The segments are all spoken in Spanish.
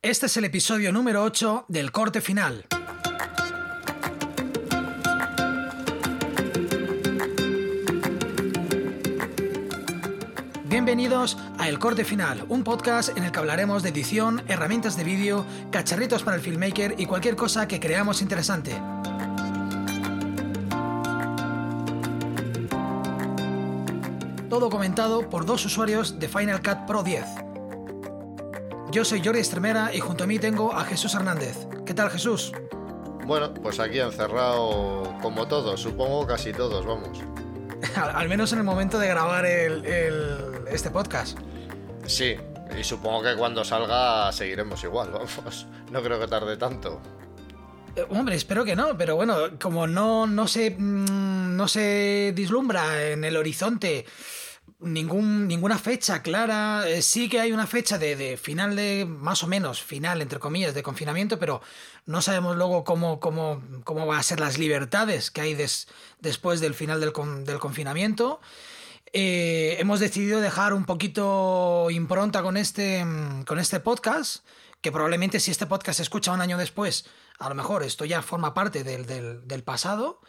Este es el episodio número 8 del corte final. Bienvenidos a El Corte Final, un podcast en el que hablaremos de edición, herramientas de vídeo, cacharritos para el filmmaker y cualquier cosa que creamos interesante. Todo comentado por dos usuarios de Final Cut Pro 10. Yo soy Jordi Estremera y junto a mí tengo a Jesús Hernández. ¿Qué tal Jesús? Bueno, pues aquí encerrado como todos, supongo casi todos, vamos. al, al menos en el momento de grabar el, el- este podcast. Sí, y supongo que cuando salga seguiremos igual, vamos. No creo que tarde tanto. Eh, Hombre, espero que no, pero bueno, como no, no se mm, no se vislumbra en el horizonte ningún, ninguna fecha clara, eh, sí que hay una fecha de, de final de, más o menos, final, entre comillas, de confinamiento, pero no sabemos luego cómo, cómo, cómo va a ser las libertades que hay des- después del final del, con- del confinamiento. Eh, hemos decidido dejar un poquito impronta con este, con este podcast, que probablemente si este podcast se escucha un año después, a lo mejor esto ya forma parte del, del- del pasado.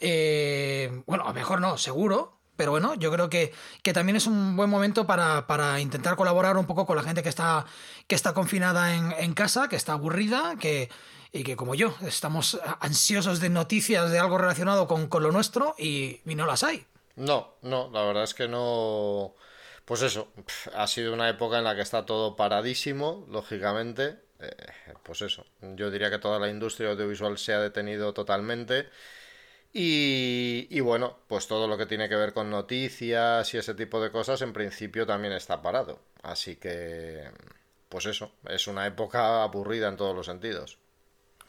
Eh, bueno, a lo mejor no, seguro. Pero bueno, yo creo que, que también es un buen momento para, para intentar colaborar un poco con la gente que está, que está confinada en, casa, que está aburrida, que, y que como yo, estamos ansiosos de noticias de algo relacionado con, con lo nuestro y, y no las hay. No, no, la verdad es que no. Pues eso, ha sido una época en la que está todo paradísimo, lógicamente. Eh, pues eso, yo diría que toda la industria audiovisual se ha detenido totalmente. Y, y bueno, pues todo lo que tiene que ver con noticias y ese tipo de cosas, en principio también está parado. Así que, pues eso, es una época aburrida en todos los sentidos.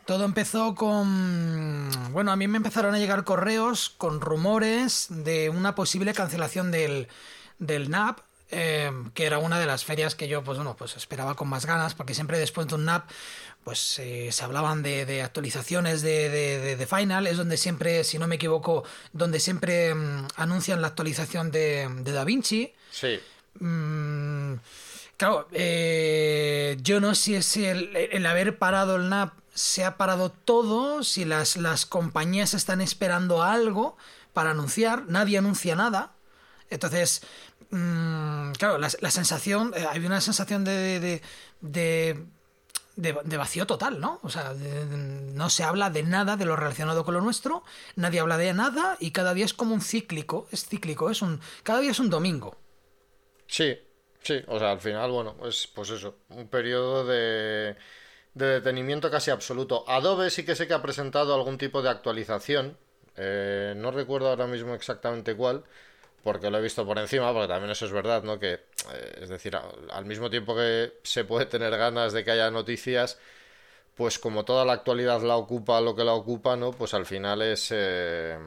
Todo empezó con... Bueno, a mí me empezaron a llegar correos con rumores de una posible cancelación del, del NAP, eh, que era una de las ferias que yo, pues bueno, pues esperaba con más ganas, porque siempre después de un NAP, pues eh, se hablaban de, de actualizaciones de, de, Final, es donde siempre, si no me equivoco, donde siempre mm, anuncian la actualización de, de DaVinci. Sí, Mm, claro, eh, yo no sé si el, el haber parado el NAP se ha parado todo, si las, las compañías están esperando algo para anunciar, nadie anuncia nada. Entonces, mm, claro, la, la sensación, eh, hay una sensación de, de, de, de- vacío total, ¿no? O sea, no se habla de nada de lo relacionado con lo nuestro, nadie habla de nada y cada día es como un cíclico, es cíclico, es un, cada día es un domingo. Sí, sí, o sea, al final, bueno, pues, pues eso, un periodo de, de detenimiento casi absoluto. Adobe sí que sé que ha presentado algún tipo de actualización, eh, no recuerdo ahora mismo exactamente cuál, porque lo he visto por encima, porque también eso es verdad, ¿no? Que, eh, es decir, al, mismo tiempo que se puede tener ganas de que haya noticias, pues como toda la actualidad la ocupa lo que la ocupa, ¿no? Pues al final es... eh,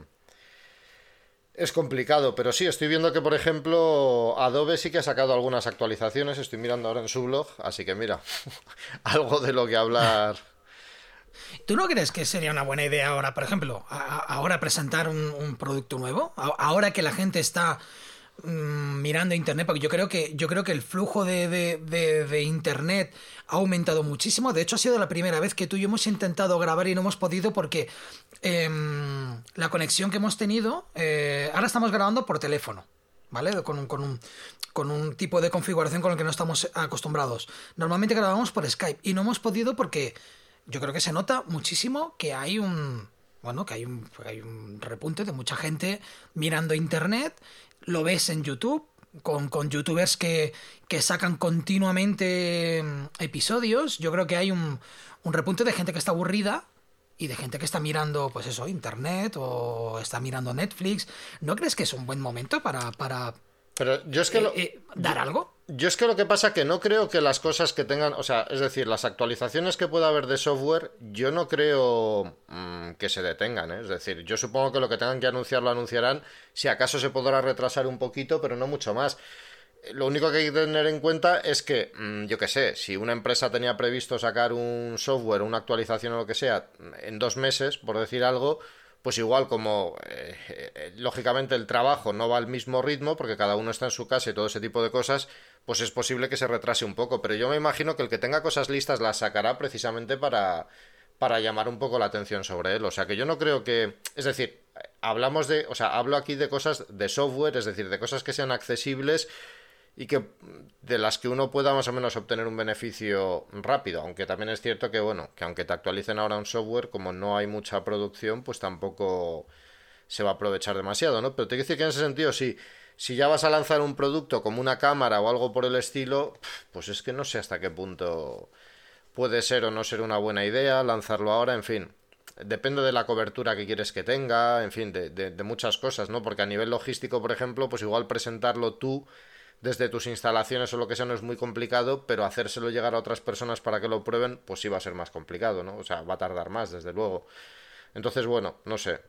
es complicado, pero sí, estoy viendo que, por ejemplo, Adobe sí que ha sacado algunas actualizaciones, estoy mirando ahora en su blog, así que mira, algo de lo que hablar. ¿Tú no crees que sería una buena idea ahora, por ejemplo, ahora presentar un, producto nuevo? Ahora que la gente está mm, mirando internet, porque yo creo que, yo creo que el flujo de, de- de- de internet ha aumentado muchísimo. De hecho, ha sido la primera vez que tú y yo hemos intentado grabar y no hemos podido porque em, la conexión que hemos tenido, eh, ahora estamos grabando por teléfono. ¿Vale? Con un, con, un, con un tipo de configuración con el que no estamos acostumbrados. Normalmente grabamos por Skype y no hemos podido porque yo creo que se nota muchísimo que hay un bueno que hay un, hay un repunte de mucha gente mirando internet lo ves en YouTube con, con youtubers que, que sacan continuamente mm, episodios. Yo creo que hay un, un repunte de gente que está aburrida y de gente que está mirando pues eso internet o está mirando Netflix. ¿no crees que es un buen momento para, para Pero yo es que eh, lo, eh, dar algo? yo es que lo que pasa que no creo que las cosas que tengan, o sea, es decir, las actualizaciones que pueda haber de software, yo no creo mm, que se detengan, ¿eh? Es decir, yo supongo que lo que tengan que anunciar lo anunciarán, si acaso se podrá retrasar un poquito, pero no mucho más. Lo único que hay que tener en cuenta es que, mm, yo qué sé, si una empresa tenía previsto sacar un software, una actualización o lo que sea, en dos meses, por decir algo, pues igual como eh, eh, lógicamente el trabajo no va al mismo ritmo porque cada uno está en su casa y todo ese tipo de cosas, pues es posible que se retrase un poco. Pero yo me imagino que el que tenga cosas listas las sacará precisamente para, para llamar un poco la atención sobre él. O sea que yo no creo que. Es decir, hablamos de. O sea, hablo aquí de cosas de software, es decir, de cosas que sean accesibles y que de las que uno pueda más o menos obtener un beneficio rápido, aunque también es cierto que bueno, que aunque te actualicen ahora un software, como no hay mucha producción, pues tampoco se va a aprovechar demasiado, ¿no? Pero te quiero decir que en ese sentido sí, si ya vas a lanzar un producto como una cámara o algo por el estilo, pues es que no sé hasta qué punto puede ser o no ser una buena idea lanzarlo ahora, en fin. Depende de la cobertura que quieres que tenga, en fin, de, de muchas cosas, ¿no? Porque a nivel logístico, por ejemplo, pues igual presentarlo tú desde tus instalaciones o lo que sea no es muy complicado, pero hacérselo llegar a otras personas para que lo prueben, pues sí va a ser más complicado, ¿no? O sea, va a tardar más, desde luego. Entonces, bueno, no sé.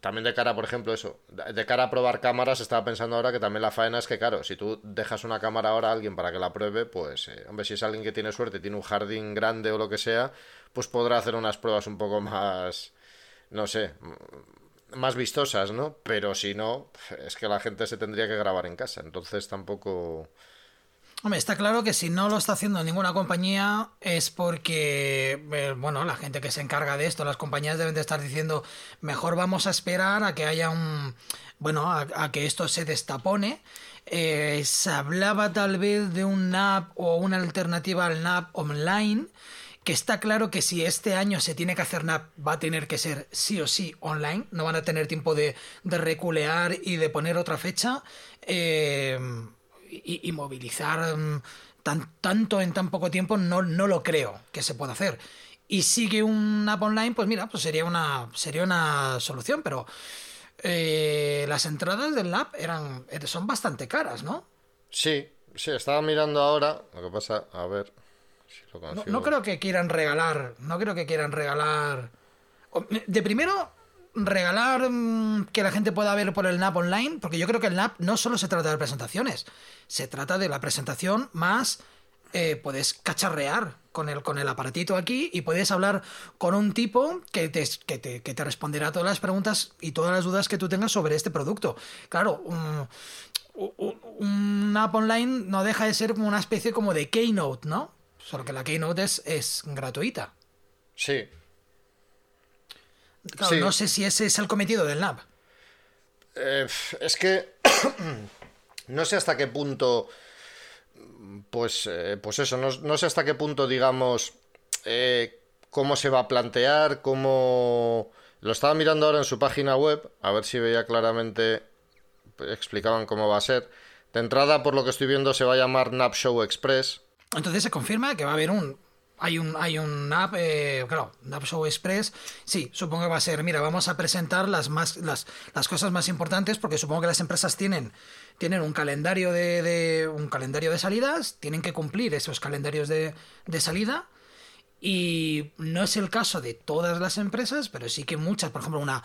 También de cara, por ejemplo, eso, de cara a probar cámaras, estaba pensando ahora que también la faena es que, claro, si tú dejas una cámara ahora a alguien para que la pruebe, pues, eh, hombre, si es alguien que tiene suerte, tiene un jardín grande o lo que sea, pues podrá hacer unas pruebas un poco más, no sé, más vistosas, ¿no? Pero si no, es que la gente se tendría que grabar en casa, entonces tampoco... Hombre, está claro que si no lo está haciendo ninguna compañía es porque, eh, bueno, la gente que se encarga de esto, las compañías deben de estar diciendo, mejor vamos a esperar a que haya un, bueno, a, que esto se destapone. Eh, se hablaba tal vez de un NAP o una alternativa al NAP online que está claro que si este año se tiene que hacer NAP va a tener que ser sí o sí online, no van a tener tiempo de, reculear y de poner otra fecha eh, y, movilizar mm, tan, tanto en tan poco tiempo no, no lo creo que se pueda hacer. Y sigue un NAP online, pues mira, pues sería una, sería una solución, pero eh, las entradas del NAP eran, son bastante caras, ¿no? Sí, sí, estaba mirando ahora, lo que pasa, a ver, no, creo que quieran regalar. No creo que quieran regalar. De primero, regalar mm, que la gente pueda ver por el NAP online, porque yo creo que el NAP no solo se trata de presentaciones, se trata de la presentación más. Eh, puedes cacharrear con el, con el aparatito aquí y puedes hablar con un tipo que te, que, te, que te responderá todas las preguntas y todas las dudas que tú tengas sobre este producto. Claro, un, un app online no deja de ser como una especie como de keynote, ¿no? Solo que la Keynote es, es gratuita. Sí. Claro, no sé si ese es el cometido del NAP. Eh, es que no sé hasta qué punto. Pues, eh, pues eso, no, sé hasta qué punto, digamos, eh, cómo se va a plantear, cómo... Lo estaba mirando ahora en su página web, a ver si veía claramente, explicaban cómo va a ser. De entrada, por lo que estoy viendo, se va a llamar NAP Show Express, entonces se confirma que va a haber un hay un, hay un app, eh, claro, App Show Express. Sí, supongo que va a ser, mira, vamos a presentar las, más, las, las cosas más importantes porque supongo que las empresas tienen, tienen un, calendario de, un calendario de salidas, tienen que cumplir esos calendarios de, de salida. Y no es el caso de todas las empresas, pero sí que muchas, por ejemplo, una,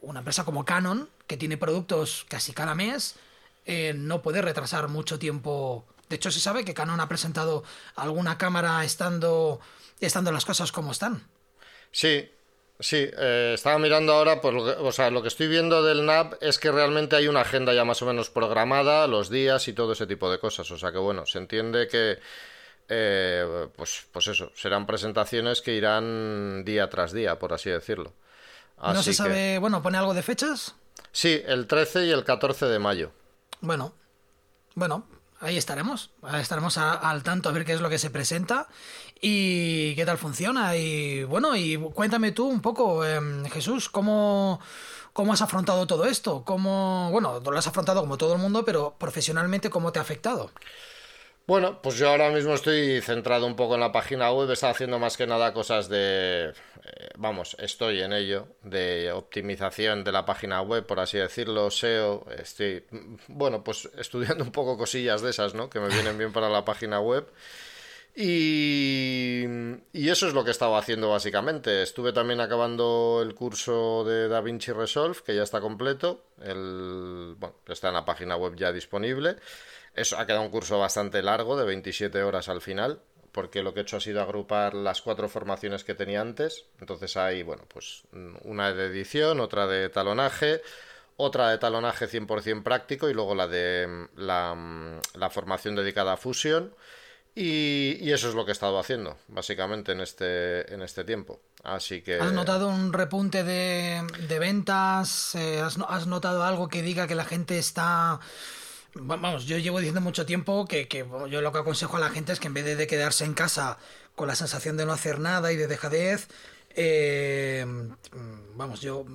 una empresa como Canon, que tiene productos casi cada mes, eh, no puede retrasar mucho tiempo de hecho, se sabe que Canon ha presentado alguna cámara estando, estando las cosas como están. Sí, Sí, eh, estaba mirando ahora, pues lo que, o sea, lo que estoy viendo del NAP es que realmente hay una agenda ya más o menos programada, los días y todo ese tipo de cosas. O sea que bueno, se entiende que, eh, pues, pues eso, serán presentaciones que irán día tras día, por así decirlo. ¿No se sabe, bueno, pone algo de fechas? Sí, el 13 y el 14 de mayo. Bueno, bueno, ahí estaremos. estaremos al tanto a ver qué es lo que se presenta y qué tal funciona. Y bueno, y cuéntame tú un poco, em, Jesús, cómo, cómo has afrontado todo esto. ¿Cómo, bueno, lo has afrontado como todo el mundo, pero profesionalmente, ¿cómo te ha afectado? Bueno, pues yo ahora mismo estoy centrado un poco en la página web, está haciendo más que nada cosas de, eh, vamos, estoy en ello, de optimización de la página web, por así decirlo, SEO, estoy, bueno, pues estudiando un poco cosillas de esas, ¿no? Que me vienen bien para la página web. Y, y eso es lo que he estado haciendo básicamente. Estuve también acabando el curso de DaVinci Resolve, que ya está completo, el, bueno, está en la página web ya disponible. Eso ha quedado un curso bastante largo, de 27 horas al final, porque lo que he hecho ha sido agrupar las cuatro formaciones que tenía antes. Entonces hay, bueno, pues una de edición, otra de talonaje, otra de talonaje 100% práctico y luego la de la, la formación dedicada a fusión. Y, eso es lo que he estado haciendo, básicamente, en este, en este tiempo. Así que... ¿Has notado un repunte de, ventas? Eh, ¿has, notado algo que diga que la gente está... Vamos, yo llevo diciendo mucho tiempo que, yo lo que aconsejo a la gente es que en vez de quedarse en casa con la sensación de no hacer nada y de dejadez, eh, vamos, yo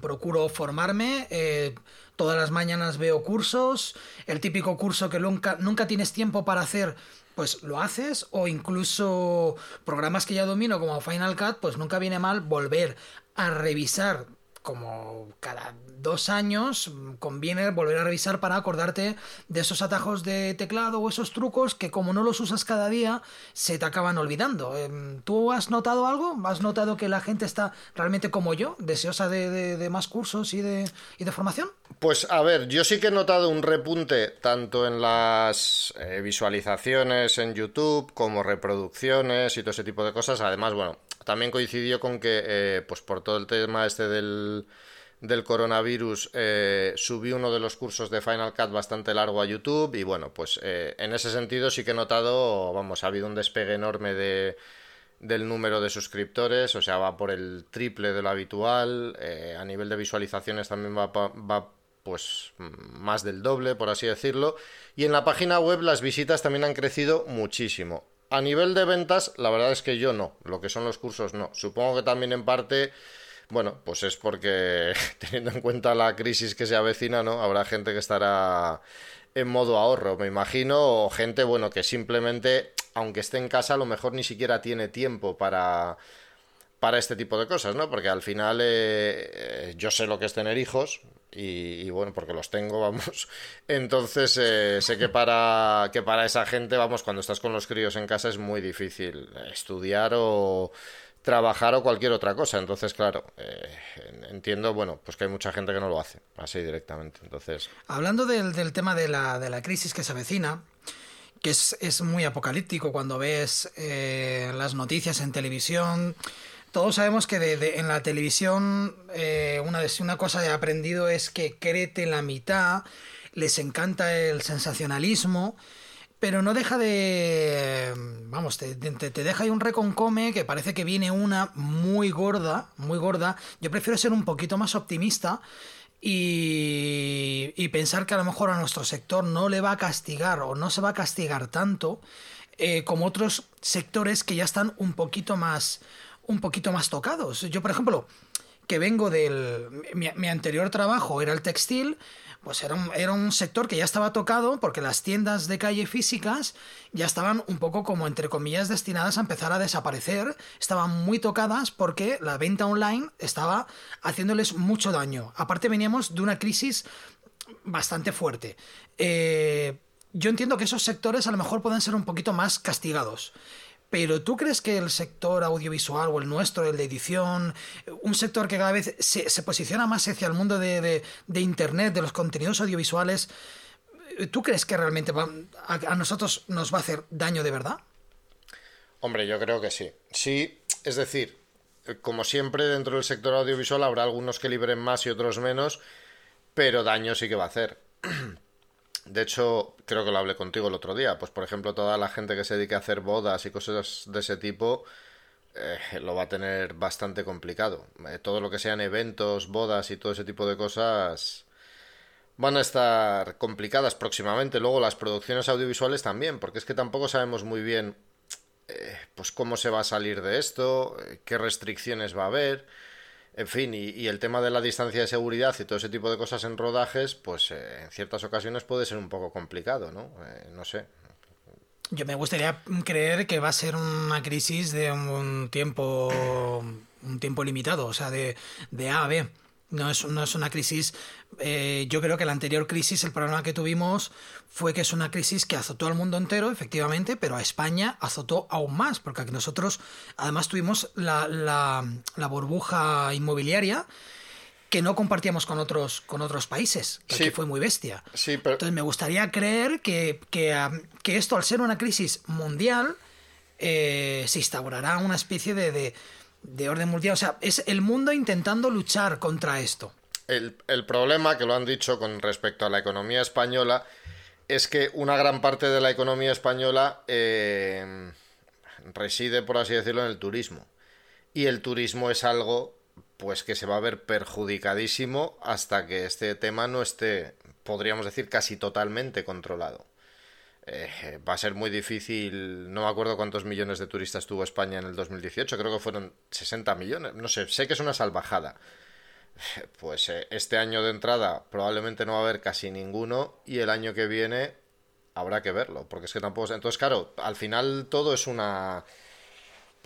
procuro formarme. Eh, todas las mañanas veo cursos. El típico curso que nunca, nunca tienes tiempo para hacer pues lo haces o incluso programas que ya domino como Final Cut, pues nunca viene mal volver a revisar como cada dos años conviene volver a revisar para acordarte de esos atajos de teclado o esos trucos que como no los usas cada día se te acaban olvidando. Em, ¿Tú has notado algo? ¿Has notado que la gente está realmente como yo, deseosa de, más cursos y de, y de, formación? Pues a ver, yo sí que he notado un repunte tanto en las eh, visualizaciones en YouTube como reproducciones y todo ese tipo de cosas. Además, bueno, también coincidió con que, eh, pues por todo el tema este del, del coronavirus, eh, subí uno de los cursos de Final Cut bastante largo a YouTube y bueno, pues eh, en ese sentido sí que he notado, vamos, ha habido un despegue enorme de, del número de suscriptores, o sea, va por el triple de lo habitual, a nivel de visualizaciones también va, va pues más del doble, por así decirlo, y en la página web las visitas también han crecido muchísimo. A nivel de ventas, la verdad es que yo no, lo que son los cursos no. Supongo que también en parte, bueno, pues es porque teniendo en cuenta la crisis que se avecina, ¿no? Habrá gente que estará en modo ahorro, me imagino, o gente, bueno, que simplemente, aunque esté en casa, a lo mejor ni siquiera tiene tiempo para para este tipo de cosas, ¿no? Porque al final eh, eh, yo sé lo que es tener hijos y, bueno, porque los tengo, vamos. Entonces eh, sé que para, que para esa gente, vamos, cuando estás con los críos en casa es muy difícil estudiar o trabajar o cualquier otra cosa. Entonces, claro, entiendo, bueno, pues que hay mucha gente que no lo hace así directamente. Entonces... Hablando del, del tema de la, de la crisis que se avecina, que es, es muy apocalíptico cuando ves las noticias en televisión todos sabemos que en la televisión eh, una, una cosa he aprendido es que créete la mitad, les encanta el sensacionalismo, pero no deja de... Vamos, te, deja ahí un reconcome que parece que viene una muy gorda, muy gorda. Yo prefiero ser un poquito más optimista y, y pensar que a lo mejor a nuestro sector no le va a castigar o no se va a castigar tanto eh, como otros sectores que ya están un poquito más un poquito más tocados. Yo, por ejemplo, que vengo del... Mi, anterior trabajo era el textil, pues era un, era un, sector que ya estaba tocado porque las tiendas de calle físicas ya estaban un poco como entre comillas destinadas a empezar a desaparecer, estaban muy tocadas porque la venta online estaba haciéndoles mucho daño. Aparte veníamos de una crisis bastante fuerte. Eh, yo entiendo que esos sectores a lo mejor pueden ser un poquito más castigados. Pero ¿tú crees que el sector audiovisual o el nuestro, el de edición, un sector que cada vez se, posiciona más hacia el mundo de, Internet, de los contenidos audiovisuales, ¿tú crees que realmente a, nosotros nos va a hacer daño de verdad? Hombre, yo creo que sí. Sí, es decir, como siempre dentro del sector audiovisual habrá algunos que libren más y otros menos, pero daño sí que va a hacer. De hecho, creo que lo hablé contigo el otro día. Pues, por ejemplo, toda la gente que se dedique a hacer bodas y cosas de ese tipo eh, lo va a tener bastante complicado. Eh, todo lo que sean eventos, bodas y todo ese tipo de cosas van a estar complicadas próximamente. Luego las producciones audiovisuales también, porque es que tampoco sabemos muy bien eh, pues cómo se va a salir de esto, qué restricciones va a haber. En fin, y, el tema de la distancia de seguridad y todo ese tipo de cosas en rodajes, pues eh, en ciertas ocasiones puede ser un poco complicado, ¿no? Eh, no sé. Yo me gustaría creer que va a ser una crisis de un tiempo, un tiempo limitado, o sea, de, de A a B. No es, no es una crisis. Eh, yo creo que la anterior crisis, el problema que tuvimos fue que es una crisis que azotó al mundo entero, efectivamente, pero a España azotó aún más, porque aquí nosotros además tuvimos la, la, burbuja inmobiliaria que no compartíamos con otros, con otros países, que aquí fue muy bestia. Entonces me gustaría creer que, que, que esto, al ser una crisis mundial, eh, se instaurará una especie de, de, orden mundial. O sea, es el mundo intentando luchar contra esto. El, problema, que lo han dicho con respecto a la economía española, es que una gran parte de la economía española eh, reside, por así decirlo, en el turismo. Y el turismo es algo pues que se va a ver perjudicadísimo hasta que este tema no esté, podríamos decir, casi totalmente controlado. Eh, va a ser muy difícil, no me acuerdo cuántos millones de turistas tuvo España en el 2018, creo que fueron 60 millones, no sé, sé que es una salvajada. Pues eh, este año de entrada probablemente no va a haber casi ninguno y el año que viene habrá que verlo, porque es que tampoco... Entonces, claro, al final todo es una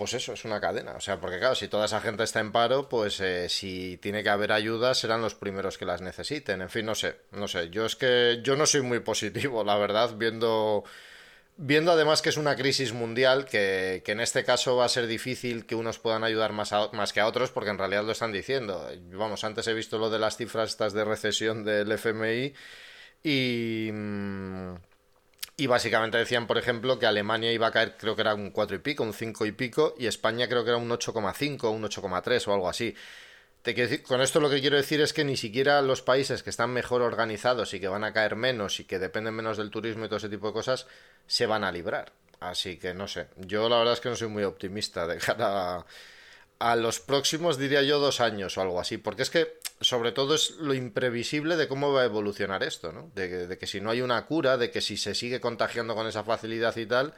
pues eso, es una cadena. O sea, porque claro, si toda esa gente está en paro, pues eh, si tiene que haber ayuda, serán los primeros que las necesiten. En fin, no sé, no sé. Yo es que yo no soy muy positivo, la verdad, viendo. Viendo además que es una crisis mundial, que, que en este caso va a ser difícil que unos puedan ayudar más, más que a otros, porque en realidad lo están diciendo. Vamos, antes he visto lo de las cifras estas de recesión del FMI y. Mm, y básicamente decían, por ejemplo, que Alemania iba a caer, creo que era un 4 y pico, un 5 y pico, y España creo que era un 8,5, un 8,3 o algo así. Con esto lo que quiero decir es que ni siquiera los países que están mejor organizados y que van a caer menos y que dependen menos del turismo y todo ese tipo de cosas, se van a librar. Así que no sé, yo la verdad es que no soy muy optimista de cara a a los próximos, diría yo, dos años o algo así. Porque es que, sobre todo, es lo imprevisible de cómo va a evolucionar esto, ¿no? De, que si no hay una cura, de que si se sigue contagiando con esa facilidad y tal,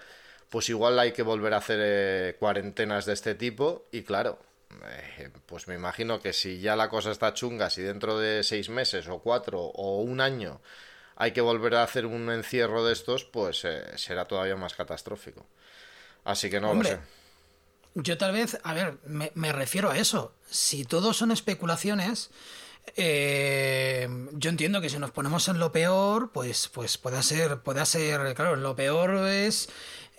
pues igual hay que volver a hacer eh, cuarentenas de este tipo. Y claro, eh, pues me imagino que si ya la cosa está chunga, si dentro de seis meses o cuatro o un año hay que volver a hacer un encierro de estos, pues eh, será todavía más catastrófico. Así que no lo sé. Yo tal vez, a ver, me, refiero a eso. Si todo son especulaciones, eh, yo entiendo que si nos ponemos en lo peor, pues, pues puede ser, puede ser, claro, lo peor es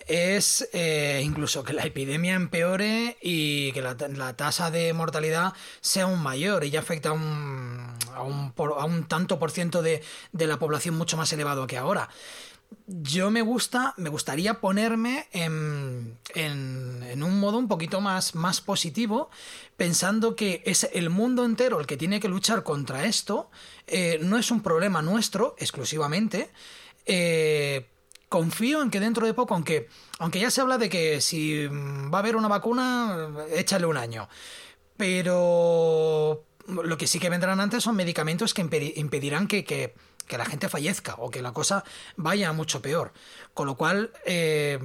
es eh, incluso que la epidemia empeore y que la, tasa de mortalidad sea aún mayor y ya afecta a un, un, a un tanto por ciento de, de la población mucho más elevado que ahora yo me gusta, me gustaría ponerme en, en, un modo un poquito más, más positivo, pensando que es el mundo entero el que tiene que luchar contra esto, eh, no es un problema nuestro exclusivamente. Eh, confío en que dentro de poco, aunque, aunque ya se habla de que si va a haber una vacuna, échale un año. Pero lo que sí que vendrán antes son medicamentos que impedirán que, que que la gente fallezca o que la cosa vaya mucho peor. Con lo cual, eh,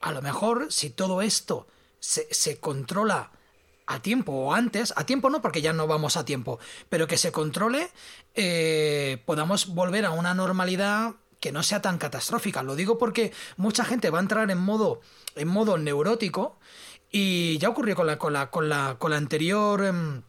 a lo mejor si todo esto se, controla a tiempo o antes, a tiempo no porque ya no vamos a tiempo, pero que se controle, eh, podamos volver a una normalidad que no sea tan catastrófica. Lo digo porque mucha gente va a entrar en modo, en modo neurótico y ya ocurrió con la, con la, con la, con la anterior... Em,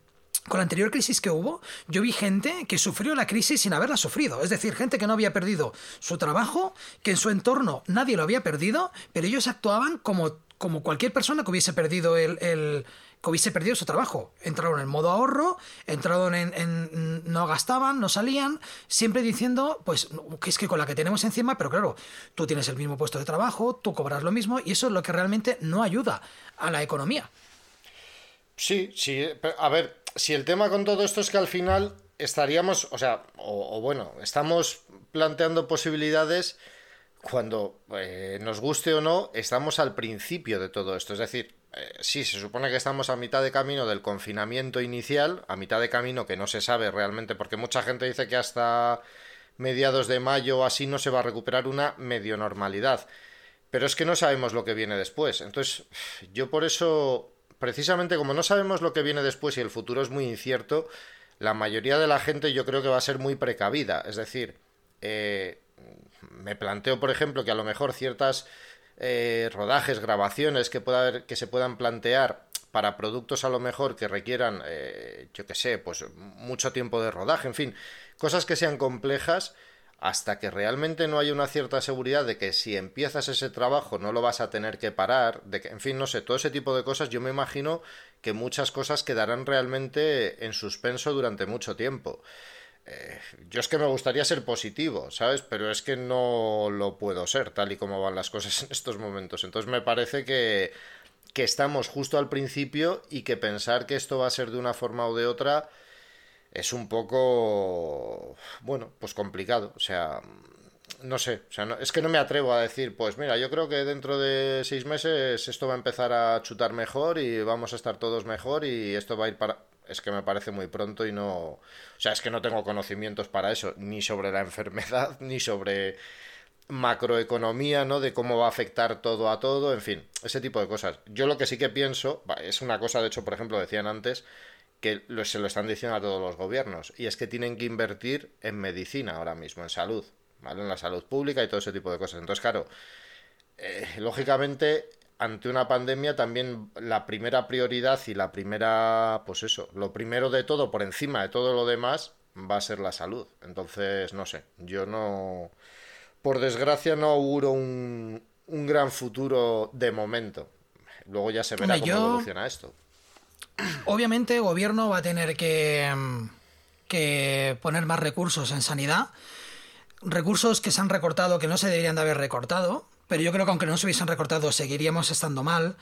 con la anterior crisis que hubo, yo vi gente que sufrió la crisis sin haberla sufrido. Es decir, gente que no había perdido su trabajo, que en su entorno nadie lo había perdido, pero ellos actuaban como, como cualquier persona que hubiese perdido el, que hubiese perdido su trabajo. Entraron en modo ahorro, entraron en, no gastaban, no salían, siempre diciendo, pues, que es que con la que tenemos encima, pero claro, tú tienes el mismo puesto de trabajo, tú cobras lo mismo, y eso es lo que realmente no ayuda a la economía. Sí, sí, a ver, si el tema con todo esto es que al final estaríamos, o sea, o, bueno, estamos planteando posibilidades cuando eh, nos guste o no, estamos al principio de todo esto. Es decir, eh, sí, se supone que estamos a mitad de camino del confinamiento inicial, a mitad de camino que no se sabe realmente, porque mucha gente dice que hasta mediados de mayo así no se va a recuperar una medio normalidad. Pero es que no sabemos lo que viene después. Entonces, yo por eso precisamente como no sabemos lo que viene después y el futuro es muy incierto, la mayoría de la gente yo creo que va a ser muy precavida. Es decir, eh, me planteo, por ejemplo, que a lo mejor ciertas eh, rodajes, grabaciones que, pueda haber, que se puedan plantear para productos a lo mejor que requieran, eh, yo qué sé, pues mucho tiempo de rodaje, en fin, cosas que sean complejas hasta que realmente no haya una cierta seguridad de que si empiezas ese trabajo no lo vas a tener que parar, de que, en fin, no sé, todo ese tipo de cosas, yo me imagino que muchas cosas quedarán realmente en suspenso durante mucho tiempo. eh, yo es que me gustaría ser positivo, ¿sabes? Pero es que no lo puedo ser, tal y como van las cosas en estos momentos. Entonces me parece que, que estamos justo al principio y que pensar que esto va a ser de una forma o de otra es un poco, bueno, pues complicado. O sea, no sé, o sea, es que no me atrevo a decir, pues mira, yo creo que dentro de seis meses esto va a empezar a chutar mejor y vamos a estar todos mejor y esto va a ir para es que me parece muy pronto y no... O sea, es que no tengo conocimientos para eso, ni sobre la enfermedad, ni sobre macroeconomía, ¿no? De cómo va a afectar todo a todo, en fin, ese tipo de cosas. Yo lo que sí que pienso, es una cosa, de hecho, por ejemplo, decían antes, que se lo están diciendo a todos los gobiernos, y es que tienen que invertir en medicina ahora mismo, en salud, ¿vale? En la salud pública y todo ese tipo de cosas. Entonces, claro, eh, lógicamente ante una pandemia también la primera prioridad y la primera, pues eso, lo primero de todo, por encima de todo lo demás, va a ser la salud. Entonces, no sé, yo no, por desgracia no auguro un, un gran futuro de momento. Luego ya se verá cómo evoluciona esto. Obviamente el gobierno va a tener que, que poner más recursos en sanidad. Recursos que se han recortado que no se deberían de haber recortado pero yo creo que aunque no se hubiesen recortado seguiríamos estando mal.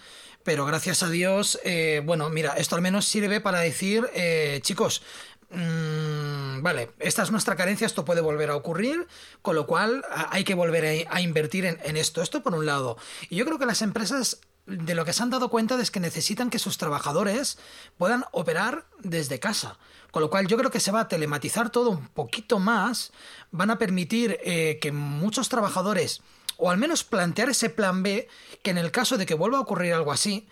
Pero gracias a Dios, eh, bueno, mira, esto al menos sirve para decir, eh, chicos, mm, vale, esta es nuestra carencia, esto puede volver a ocurrir, con lo cual hay que volver a, invertir en, esto. Esto por un lado. Y yo creo que las empresas de lo que se han dado cuenta es que necesitan que sus trabajadores puedan operar desde casa. Con lo cual yo creo que se va a telematizar todo un poquito más, van a permitir eh, que muchos trabajadores o al menos plantear ese plan B que en el caso de que vuelva a ocurrir algo así,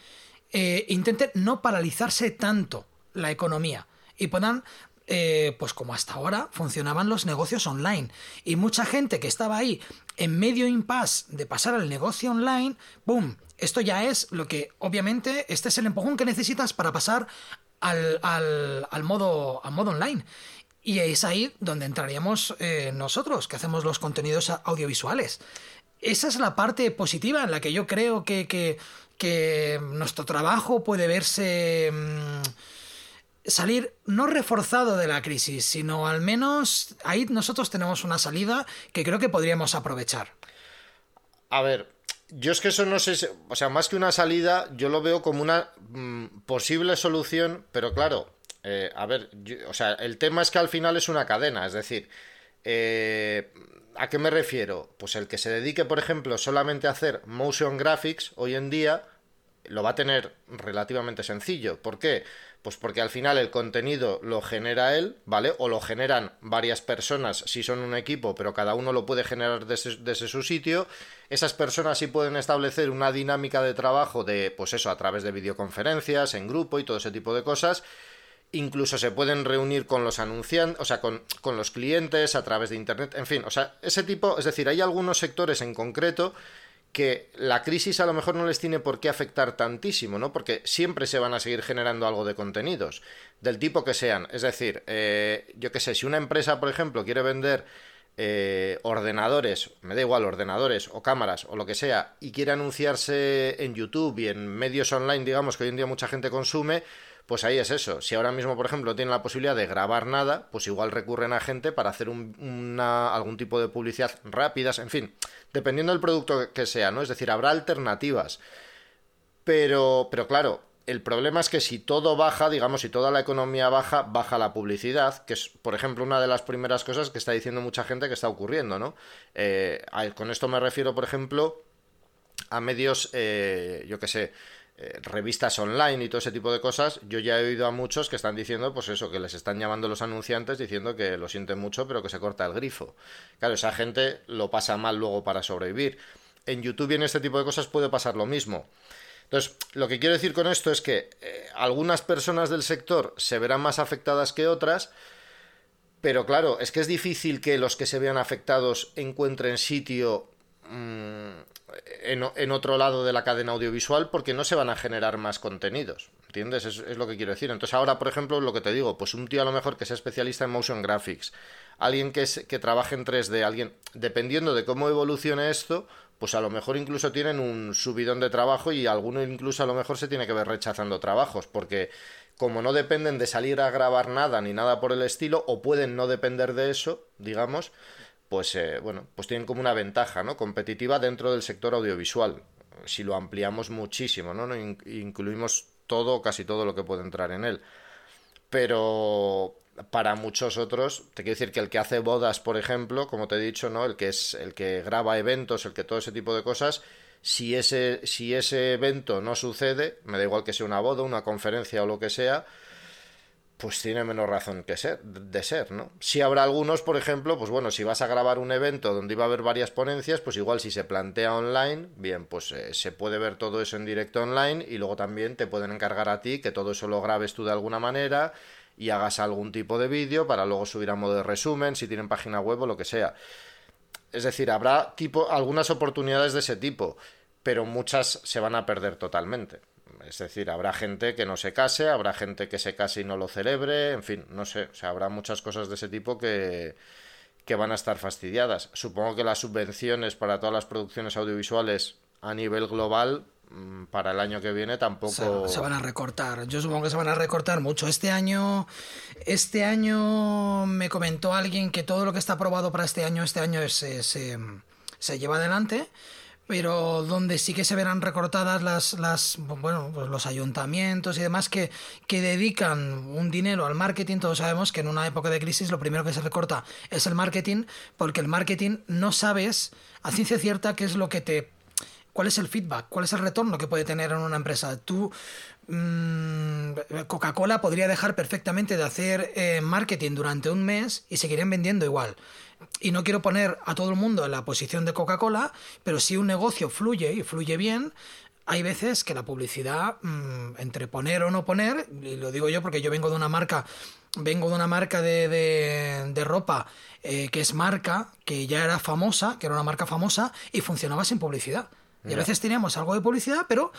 eh, intente no paralizarse tanto la economía y puedan eh, pues como hasta ahora funcionaban los negocios online. Y mucha gente que estaba ahí en medio impasse de pasar al negocio online, ¡boom! Esto ya es lo que, obviamente, este es el empujón que necesitas para pasar al, al, modo, al modo online. Y es ahí donde entraríamos eh, nosotros, que hacemos los contenidos audiovisuales esa es la parte positiva en la que yo creo que, que, nuestro trabajo puede verse mm, salir no reforzado de la crisis, sino al menos ahí nosotros tenemos una salida que creo que podríamos aprovechar. A ver, yo es que eso no sé, o sea, más que una salida, yo lo veo como una mm, posible solución, pero claro, eh, a ver, o sea, el tema es que al final es una cadena, es decir, eh, ¿A qué me refiero? Pues el que se dedique, por ejemplo, solamente a hacer motion graphics hoy en día lo va a tener relativamente sencillo. ¿Por qué? Pues porque al final el contenido lo genera él, ¿vale? O lo generan varias personas si son un equipo, pero cada uno lo puede generar desde, su sitio. Esas personas sí pueden establecer una dinámica de trabajo de, pues eso, a través de videoconferencias, en grupo y todo ese tipo de cosas incluso se pueden reunir con los anunciantes, o sea, con, los clientes a través de Internet, en fin, o sea, ese tipo, es decir, hay algunos sectores en concreto que la crisis a lo mejor no les tiene por qué afectar tantísimo, ¿no? Porque siempre se van a seguir generando algo de contenidos, del tipo que sean. Es decir, eh, yo qué sé, si una empresa, por ejemplo, quiere vender eh, ordenadores, me da igual, ordenadores o cámaras o lo que sea, y quiere anunciarse en YouTube y en medios online, digamos, que hoy en día mucha gente consume, pues ahí es eso. Si ahora mismo, por ejemplo, tienen la posibilidad de grabar nada, pues igual recurren a gente para hacer una, algún tipo de publicidad rápidas, en fin, dependiendo del producto que sea, ¿no? Es decir, habrá alternativas. Pero, pero claro, el problema es que si todo baja, digamos, si toda la economía baja, baja la publicidad, que es, por ejemplo, una de las primeras cosas que está diciendo mucha gente que está ocurriendo, ¿no? Eh, con esto me refiero, por ejemplo, a medios, eh, yo qué sé, eh, revistas online y todo ese tipo de cosas, yo ya he oído a muchos que están diciendo, pues eso, que les están llamando los anunciantes diciendo que lo sienten mucho, pero que se corta el grifo. Claro, esa gente lo pasa mal luego para sobrevivir. En YouTube y en este tipo de cosas puede pasar lo mismo. Entonces, lo que quiero decir con esto es que eh, algunas personas del sector se verán más afectadas que otras, pero claro, es que es difícil que los que se vean afectados encuentren sitio mm, en, otro lado de la cadena audiovisual porque no se van a generar más contenidos. ¿Entiendes? Es, es, lo que quiero decir. Entonces ahora, por ejemplo, lo que te digo, pues un tío a lo mejor que sea especialista en motion graphics, alguien que, que trabaje en 3D, alguien, dependiendo de cómo evolucione esto, pues a lo mejor incluso tienen un subidón de trabajo y alguno incluso a lo mejor se tiene que ver rechazando trabajos, porque como no dependen de salir a grabar nada ni nada por el estilo, o pueden no depender de eso, digamos, pues eh, bueno, pues tienen como una ventaja, ¿no? Competitiva dentro del sector audiovisual. Si lo ampliamos muchísimo, ¿no? Incluimos todo, casi todo lo que puede entrar en él. Pero para muchos otros, te quiero decir que el que hace bodas, por ejemplo, como te he dicho, ¿no? El que es el que graba eventos, el que todo ese tipo de cosas, si ese, si ese evento no sucede, me da igual que sea una boda, una conferencia o lo que sea, pues tiene menos razón que ser, de ser, ¿no? Si habrá algunos, por ejemplo, pues bueno, si vas a grabar un evento donde iba a haber varias ponencias, pues igual si se plantea online, bien, pues eh, se puede ver todo eso en directo online y luego también te pueden encargar a ti que todo eso lo grabes tú de alguna manera y hagas algún tipo de vídeo para luego subir a modo de resumen, si tienen página web o lo que sea. Es decir, habrá tipo, algunas oportunidades de ese tipo, pero muchas se van a perder totalmente. Es decir, habrá gente que no se case, habrá gente que se case y no lo celebre, en fin, no sé, o sea, habrá muchas cosas de ese tipo que, que van a estar fastidiadas. Supongo que las subvenciones para todas las producciones audiovisuales a nivel global mm, para el año que viene tampoco se, van a recortar. Yo supongo que se van a recortar mucho. Este año, este año me comentó alguien que todo lo que está aprobado para este año, este año se, se lleva adelante pero donde sí que se verán recortadas las, las bueno, pues los ayuntamientos y demás que, que dedican un dinero al marketing, todos sabemos que en una época de crisis lo primero que se recorta es el marketing, porque el marketing no sabes a ciencia cierta qué es lo que te cuál es el feedback, cuál es el retorno que puede tener en una empresa. Tú, mm, Coca-Cola podría dejar perfectamente de hacer eh, marketing durante un mes y seguirían vendiendo igual y no quiero poner a todo el mundo en la posición de Coca-Cola, pero si un negocio fluye y fluye bien, hay veces que la publicidad, mm, entre poner o no poner, y lo digo yo porque yo vengo de una marca, vengo de una marca de, de, ropa eh, que es marca, que ya era famosa, que era una marca famosa, y funcionaba sin publicidad. Y a veces teníamos algo de publicidad, pero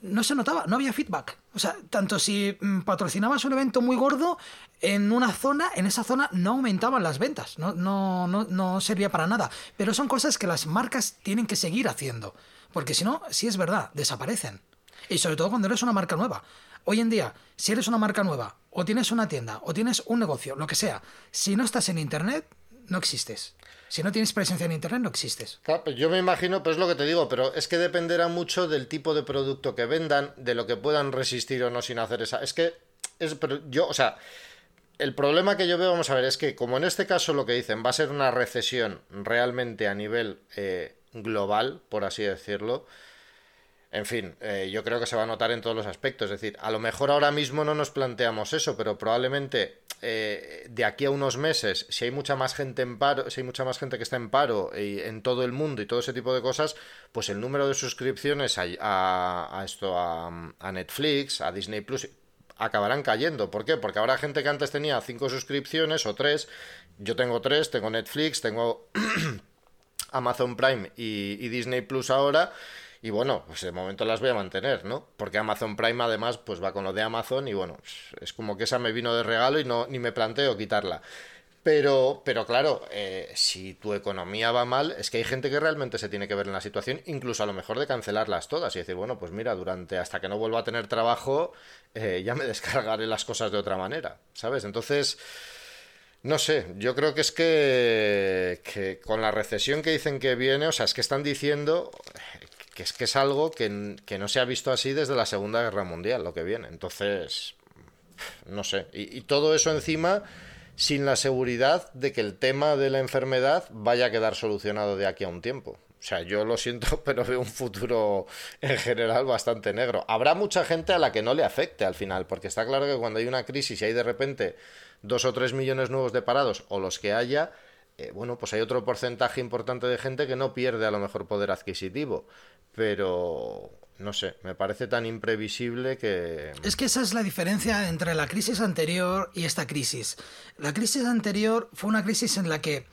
no se notaba, no había feedback. O sea, tanto si mm, patrocinabas un evento muy gordo, en una zona, en esa zona no aumentaban las ventas, no, no, no, no servía para nada. Pero son cosas que las marcas tienen que seguir haciendo. Porque si no, si es verdad, desaparecen. Y sobre todo cuando eres una marca nueva. Hoy en día, si eres una marca nueva, o tienes una tienda, o tienes un negocio, lo que sea, si no estás en Internet, no existes. Si no tienes presencia en Internet, no existes. Pues yo me imagino, pues es lo que te digo, pero es que dependerá mucho del tipo de producto que vendan, de lo que puedan resistir o no sin hacer esa. Es que, es, pero yo, o sea, el problema que yo veo, vamos a ver, es que como en este caso lo que dicen va a ser una recesión realmente a nivel eh, global, por así decirlo, en fin, eh, yo creo que se va a notar en todos los aspectos. Es decir, a lo mejor ahora mismo no nos planteamos eso, pero probablemente eh, de aquí a unos meses, si hay mucha más gente en paro, si hay mucha más gente que está en paro en todo el mundo y todo ese tipo de cosas, pues el número de suscripciones a, esto, a, Netflix, a Disney Plus, acabarán cayendo. ¿Por qué? Porque habrá gente que antes tenía cinco suscripciones o tres. Yo tengo tres, tengo Netflix, tengo Amazon Prime y Disney Plus ahora y bueno, pues de momento las voy a mantener, ¿no? Porque Amazon Prime además pues va con lo de Amazon y bueno, pues, es como que esa me vino de regalo y no ni me planteo quitarla. Pero, pero claro, eh, si tu economía va mal, es que hay gente que realmente se tiene que ver en la situación, incluso a lo mejor de cancelarlas todas y decir, bueno, pues mira, durante hasta que no vuelva a tener trabajo, eh, ya me descargaré las cosas de otra manera, ¿sabes? Entonces, no sé, yo creo que es que, que con la recesión que dicen que viene, o sea, es que están diciendo que es que es algo que, no se ha visto así desde la Segunda Guerra Mundial, lo que viene. Entonces, no sé. Y, todo eso encima sin la seguridad de que el tema de la enfermedad vaya a quedar solucionado de aquí a un tiempo. O sea, yo lo siento, pero veo un futuro en general bastante negro. Habrá mucha gente a la que no le afecte al final, porque está claro que cuando hay una crisis y hay de repente dos o tres millones nuevos de parados o los que haya, eh, bueno, pues hay otro porcentaje importante de gente que no pierde a lo mejor poder adquisitivo pero no sé, me parece tan imprevisible que... Es que esa es la diferencia entre la crisis anterior y esta crisis. La crisis anterior fue una crisis en la que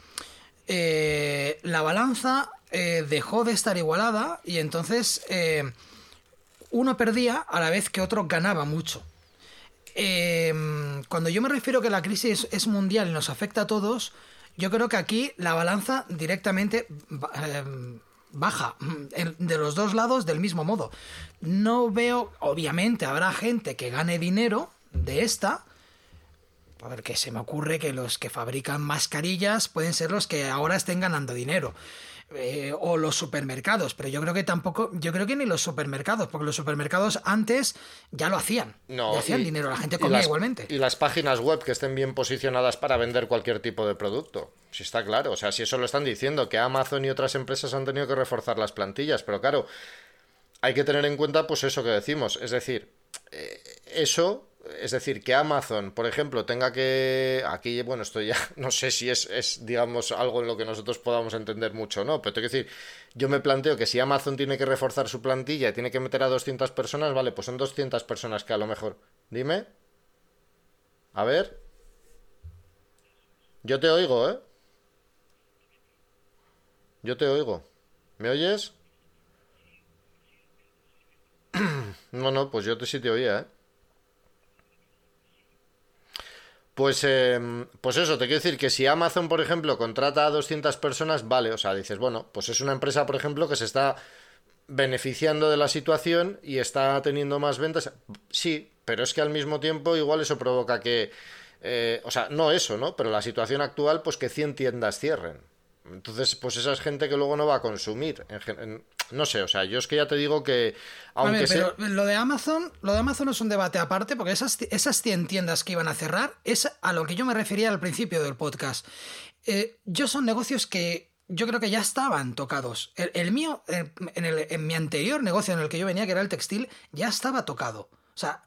eh, la balanza eh, dejó de estar igualada y entonces eh, uno perdía a la vez que otro ganaba mucho. cuando yo me refiero que la crisis es mundial y nos afecta a todos, yo creo que aquí la balanza directamente baja mm, de los dos lados del mismo modo. No veo, obviamente habrá gente que gane dinero de esta, porque se me ocurre que los que fabrican mascarillas pueden ser los que ahora estén ganando dinero. Eh, o los supermercados, pero yo creo que tampoco, yo creo que ni los supermercados, porque los supermercados antes ya lo hacían, no, hacían dinero, la gente comía igualmente. Y las páginas web que estén bien posicionadas para vender cualquier tipo de producto, si está claro, o sea, si eso lo están diciendo, que Amazon y otras empresas han tenido que reforzar las plantillas, pero claro, hay que tener en cuenta pues eso que decimos, es decir, eh, eso es decir, que Amazon, por ejemplo, tenga que. Aquí, bueno, esto ya no sé si es, es, digamos, algo en lo que nosotros podamos entender mucho no, pero tengo que decir, yo me planteo que si Amazon tiene que reforzar su plantilla y tiene que meter a 200 personas, vale, pues son 200 personas que a lo mejor. Dime. A ver. Yo te oigo, ¿eh? Yo te oigo. ¿Me oyes? no, no, pues yo te sí te oía, ¿eh? Pues, em, pues eso, te quiero decir que si Amazon, por ejemplo, contrata a 200 personas, vale, o sea, dices, bueno, pues es una empresa, por ejemplo, que se está beneficiando de la situación y está teniendo más ventas. Sí, pero es que al mismo tiempo igual eso provoca que, eh, o sea, no eso, ¿no? Pero la situación actual, pues que 100 tiendas cierren. Entonces, pues esa es gente que luego no va a consumir. No sé, o sea, yo es que ya te digo que. Aunque pero lo de Amazon, lo de Amazon es un debate aparte, porque esas, esas 100 tiendas que iban a cerrar es a lo que yo me refería al principio del podcast. Eh, yo son negocios que yo creo que ya estaban tocados. El, mío, en, en mi anterior negocio en el que yo venía, que era el textil, ya estaba tocado. O sea,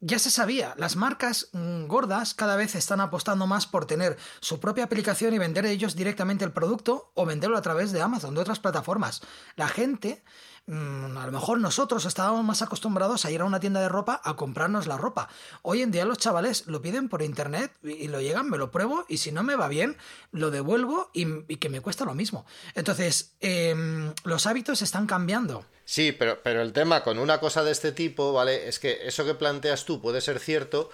ya se sabía, las marcas mm, gordas cada vez están apostando más por tener su propia aplicación y vender ellos directamente el producto o venderlo a través de Amazon, de otras plataformas. La gente a lo mejor nosotros estábamos más acostumbrados a ir a una tienda de ropa a comprarnos la ropa. Hoy en día los chavales lo piden por internet y, lo llegan, me lo pruebo y si no me va bien, lo devuelvo y, que me cuesta lo mismo. Entonces, em, los hábitos están cambiando. Sí, pero, pero el tema con una cosa de este tipo, ¿vale? Es que eso que planteas tú puede ser cierto,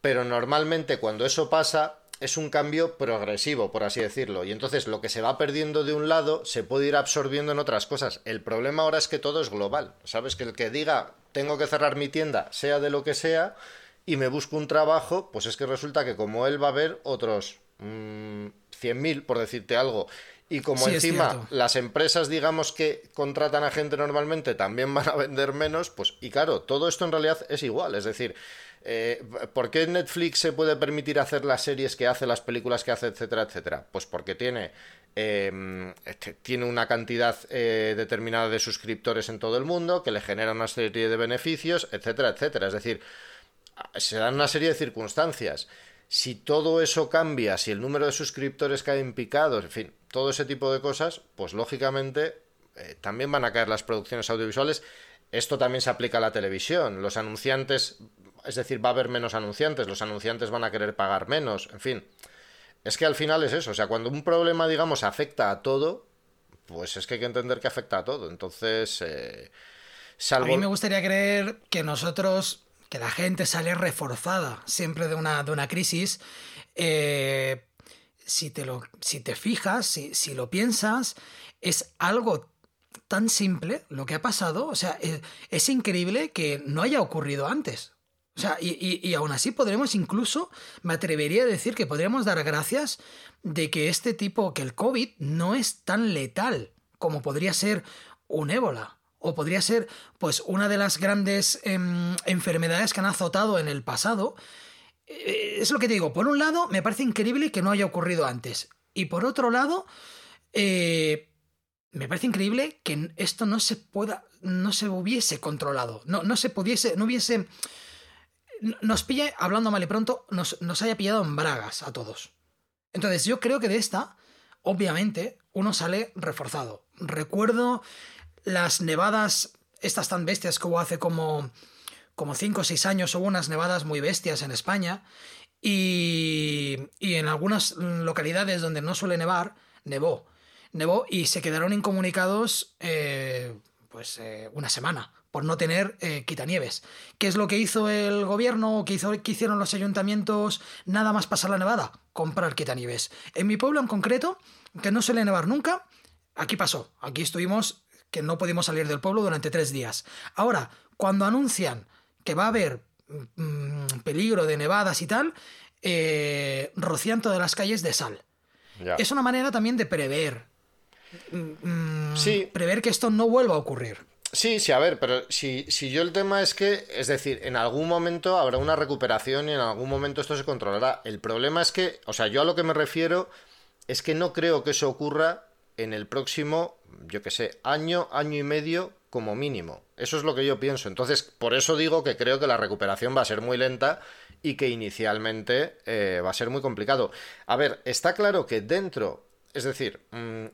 pero normalmente cuando eso pasa, es un cambio progresivo, por así decirlo. Y entonces lo que se va perdiendo de un lado se puede ir absorbiendo en otras cosas. El problema ahora es que todo es global. Sabes que el que diga tengo que cerrar mi tienda, sea de lo que sea, y me busco un trabajo, pues es que resulta que como él va a haber otros mmm, 100.000, por decirte algo. Y como encima las empresas, digamos, que contratan a gente normalmente también van a vender menos, pues, y claro, todo esto en realidad es igual. Es decir, eh, ¿Por qué Netflix se puede permitir hacer las series que hace, las películas que hace, etcétera, etcétera? Pues porque tiene, em, este, tiene una cantidad eh, determinada de suscriptores en todo el mundo, que le genera una serie de beneficios, etcétera, etcétera. Es decir, se dan una serie de circunstancias. Si todo eso cambia, si el número de suscriptores cae en picados, en fin, todo ese tipo de cosas, pues lógicamente eh, también van a caer las producciones audiovisuales. Esto también se aplica a la televisión. Los anunciantes es decir, va a haber menos anunciantes, los anunciantes van a querer pagar menos, en fin. Es que al final es eso, o sea, cuando un problema, digamos, afecta a todo, pues es que hay que entender que afecta a todo. Entonces, eh, salvo... A mí me gustaría creer que nosotros, que la gente sale reforzada siempre de una, de una crisis. Eh, si, te lo, si te fijas, si, si lo piensas, es algo tan simple lo que ha pasado. O sea, es, es increíble que no haya ocurrido antes. O sea, y, aún así podremos incluso, me atrevería a decir que podríamos dar gracias de que este tipo, que el COVID no es tan letal como podría ser un ébola. O podría ser, pues, una de las grandes em, enfermedades que han azotado en el pasado. Eh, es lo que te digo. Por un lado, me parece increíble que no haya ocurrido antes. Y por otro lado, eh, me parece increíble que esto no se pueda, no se hubiese controlado. No, no se pudiese, no hubiese nos pille, hablando mal y pronto, nos, nos haya pillado en bragas a todos. Entonces yo creo que de esta, obviamente, uno sale reforzado. Recuerdo las nevadas, estas tan bestias que hubo hace como, como 5 o 6 años, hubo unas nevadas muy bestias en España y, y en algunas localidades donde no suele nevar, nevó. Nevó y se quedaron incomunicados eh, pues eh, una semana por no tener eh, quitanieves. ¿Qué es lo que hizo el gobierno? ¿Qué, hizo, ¿Qué hicieron los ayuntamientos? Nada más pasar la nevada, comprar quitanieves. En mi pueblo en concreto, que no suele nevar nunca, aquí pasó, aquí estuvimos que no pudimos salir del pueblo durante tres días. Ahora, cuando anuncian que va a haber mm, peligro de nevadas y tal, eh, rocían todas las calles de sal. Es una manera también de prever. Mm, mm, sí. Prever que esto no vuelva a ocurrir. Sí, sí, a ver, pero si, si yo el tema es que, es decir, en algún momento habrá una recuperación y en algún momento esto se controlará. El problema es que, o sea, yo a lo que me refiero es que no creo que eso ocurra en el próximo, yo qué sé, año, año y medio como mínimo. Eso es lo que yo pienso. Entonces, por eso digo que creo que la recuperación va a ser muy lenta y que inicialmente eh, va a ser muy complicado. A ver, está claro que dentro, es decir, mm,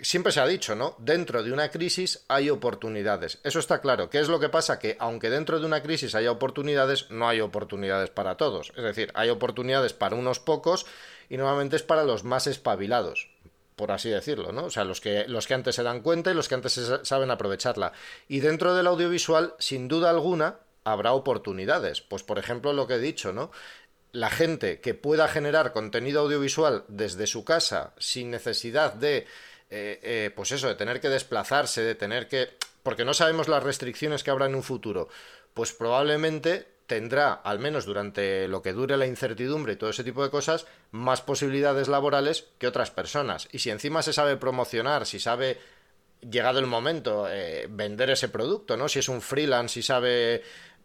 siempre se ha dicho, ¿no? Dentro de una crisis hay oportunidades. Eso está claro. ¿Qué es lo que pasa? Que aunque dentro de una crisis haya oportunidades, no hay oportunidades para todos. Es decir, hay oportunidades para unos pocos y normalmente es para los más espabilados por así decirlo, ¿no? O sea, los que, los que antes se dan cuenta y los que antes saben aprovecharla. Y dentro del audiovisual, sin duda alguna, habrá oportunidades. Pues, por ejemplo, lo que he dicho, ¿no? La gente que pueda generar contenido audiovisual desde su casa sin necesidad de eh, eh, pues eso, de tener que desplazarse, de tener que... porque no sabemos las restricciones que habrá en un futuro, pues probablemente tendrá, al menos durante lo que dure la incertidumbre y todo ese tipo de cosas, más posibilidades laborales que otras personas. Y si encima se sabe promocionar, si sabe, llegado el momento, eh, vender ese producto, ¿no? Si es un freelance, si sabe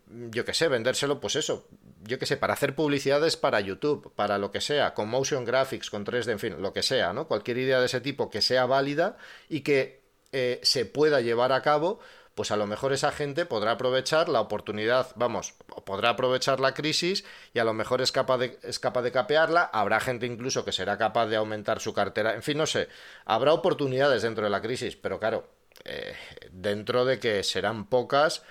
yo qué sé, vendérselo, pues eso, yo qué sé, para hacer publicidades para YouTube, para lo que sea, con motion graphics, con 3D, en fin, lo que sea, ¿no? Cualquier idea de ese tipo que sea válida y que eh, se pueda llevar a cabo, pues a lo mejor esa gente podrá aprovechar la oportunidad, vamos, podrá aprovechar la crisis y a lo mejor es capaz de, es capaz de capearla, habrá gente incluso que será capaz de aumentar su cartera, en fin, no sé, habrá oportunidades dentro de la crisis, pero claro, eh, dentro de que serán pocas,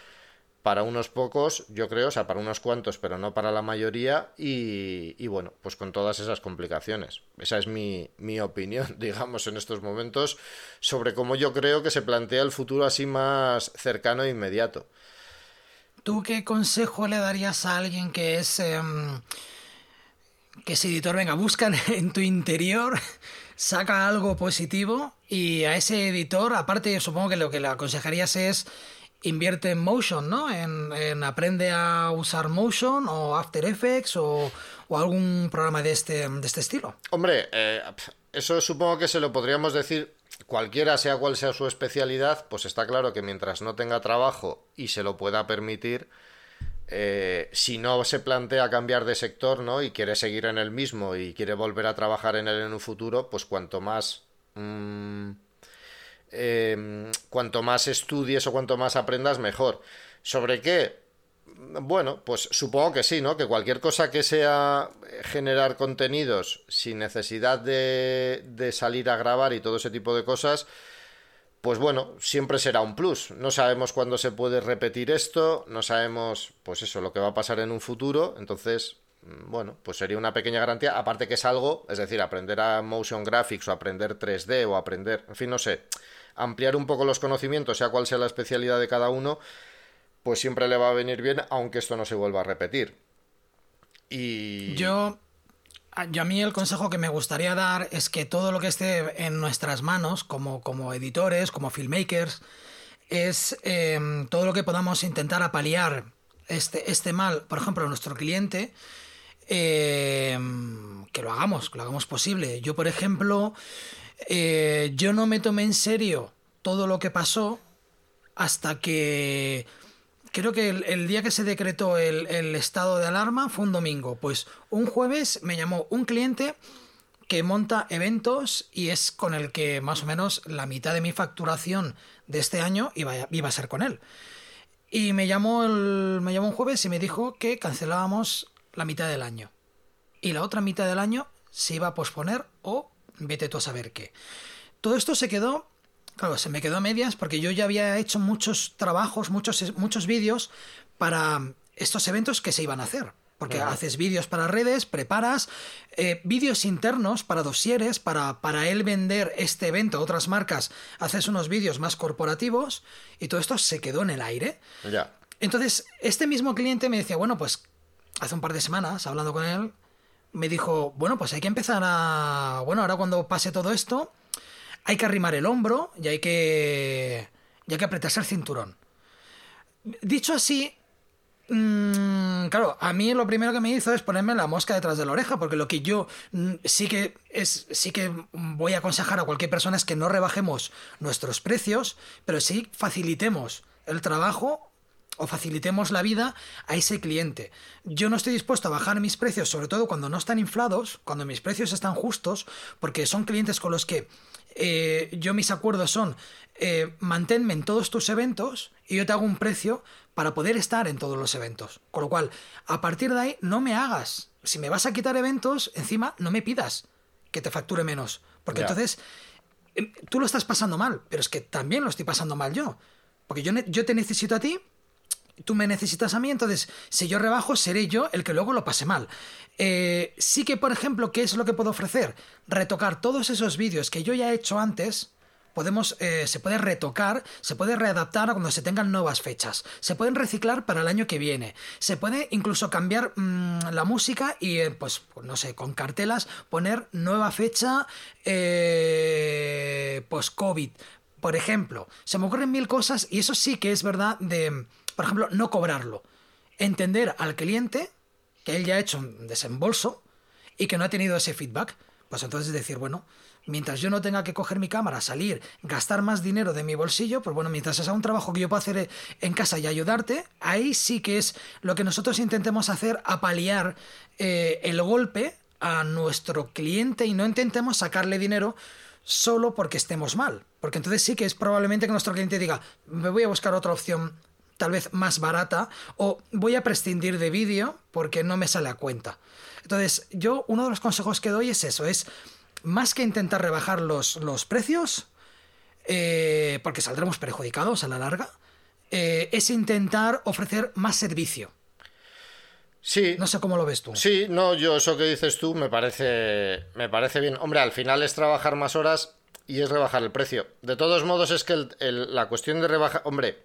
para unos pocos, yo creo, o sea, para unos cuantos, pero no para la mayoría, y, bueno, pues con todas esas complicaciones. Esa es mi, mi, opinión, digamos, en estos momentos, sobre cómo yo creo que se plantea el futuro así más cercano e inmediato. ¿Tú qué consejo le darías a alguien que es... Em, que es editor, venga, busca en tu interior, saca algo positivo y a ese editor, aparte supongo que lo que le aconsejarías es invierte en Motion, ¿no? En, aprende a usar Motion o After Effects o, algún programa de este, de este estilo. Hombre, eh, eso supongo que se lo podríamos decir cualquiera sea cual sea su especialidad, pues está claro que mientras no tenga trabajo y se lo pueda permitir, eh, si no se plantea cambiar de sector, ¿no? Y quiere seguir en el mismo y quiere volver a trabajar en él en un futuro, pues cuanto más... Mm, Em, cuanto más estudies o cuanto más aprendas, mejor. ¿Sobre qué? Bueno, pues supongo que sí, ¿no? Que cualquier cosa que sea generar contenidos sin necesidad de, de salir a grabar y todo ese tipo de cosas, pues bueno, siempre será un plus. No sabemos cuándo se puede repetir esto, no sabemos, pues eso, lo que va a pasar en un futuro, entonces, mm, bueno, pues sería una pequeña garantía, aparte que es algo, es decir, aprender a motion graphics o aprender 3D o aprender, en fin, no sé, ampliar un poco los conocimientos, sea cual sea la especialidad de cada uno, pues siempre le va a venir bien, aunque esto no se vuelva a repetir. Y. Yo. Yo a mí el consejo que me gustaría dar es que todo lo que esté en nuestras manos, como, como editores, como filmmakers, es em, todo lo que podamos intentar apaliar este, este mal, por ejemplo, a nuestro cliente, em, que lo hagamos, que lo hagamos posible. Yo, por ejemplo, eh, yo no me tomé en serio todo lo que pasó hasta que creo que el, día que se decretó el, estado de alarma fue un domingo. Pues un jueves me llamó un cliente que monta eventos y es con el que más o menos la mitad de mi facturación de este año iba, iba a ser con él. Y me llamó, el, me llamó un jueves y me dijo que cancelábamos la mitad del año. Y la otra mitad del año se iba a posponer o vete tú a saber qué. Todo esto se quedó, claro, se me quedó a medias porque yo ya había hecho muchos trabajos, muchos, muchos vídeos para estos eventos que se iban a hacer. Porque haces vídeos para redes, preparas eh, vídeos internos para dosieres, para, para él vender este evento a otras marcas, haces unos vídeos más corporativos y todo esto se quedó en el aire. Ya. Entonces, este mismo cliente me decía, bueno, pues hace un par de semanas, hablando con él, me dijo, bueno, pues hay que empezar a... Bueno, ahora cuando pase todo esto, hay que arrimar el hombro y hay que, y hay que apretarse el cinturón. Dicho así, Mm, claro, a mí lo primero que me hizo es ponerme la mosca detrás de la oreja, porque lo que yo mm, sí que es, sí que voy a aconsejar a cualquier persona es que no rebajemos nuestros precios, pero sí facilitemos el trabajo o facilitemos la vida a ese cliente. Yo no estoy dispuesto a bajar mis precios, sobre todo cuando no están inflados, cuando mis precios están justos, porque son clientes con los que eh, yo mis acuerdos son eh, manténme en todos tus eventos y yo te hago un precio para poder estar en todos los eventos. Con lo cual, a partir de ahí, no me hagas. Si me vas a quitar eventos, encima no me pidas que te facture menos. Porque entonces, em, tú lo estás pasando mal, pero es que también lo estoy pasando mal yo. Porque yo, yo te necesito a ti, tú me necesitas a mí, entonces si yo rebajo, seré yo el que luego lo pase mal. Eh, sí que, por ejemplo, ¿qué es lo que puedo ofrecer? Retocar todos esos vídeos que yo ya he hecho antes podemos, eh, se puede retocar, se puede readaptar a cuando se tengan nuevas fechas, se pueden reciclar para el año que viene, se puede incluso cambiar mm, la música y, eh, pues, no sé, con cartelas poner nueva fecha eh, post-COVID. Por ejemplo, se me ocurren mil cosas y eso sí que es verdad de, por ejemplo, no cobrarlo. Entender al cliente que él ya ha hecho un desembolso y que no ha tenido ese feedback. Pues entonces decir, bueno, mientras yo no tenga que coger mi cámara, salir, gastar más dinero de mi bolsillo, pues bueno, mientras sea un trabajo que yo pueda hacer en casa y ayudarte, ahí sí que es lo que nosotros intentemos hacer a paliar eh, el golpe a nuestro cliente y no intentemos sacarle dinero solo porque estemos mal. Porque entonces sí que es probablemente que nuestro cliente diga, me voy a buscar otra opción tal vez más barata o voy a prescindir de vídeo porque no me sale a cuenta. Entonces yo uno de los consejos que doy es eso, es más que intentar rebajar los, los precios, eh, porque saldremos perjudicados a la larga, eh, es intentar ofrecer más servicio. Sí. No sé cómo lo ves tú. Sí, no, yo eso que dices tú me parece, me parece bien. Hombre, al final es trabajar más horas y es rebajar el precio. De todos modos, es que la cuestión de rebajar. Hombre,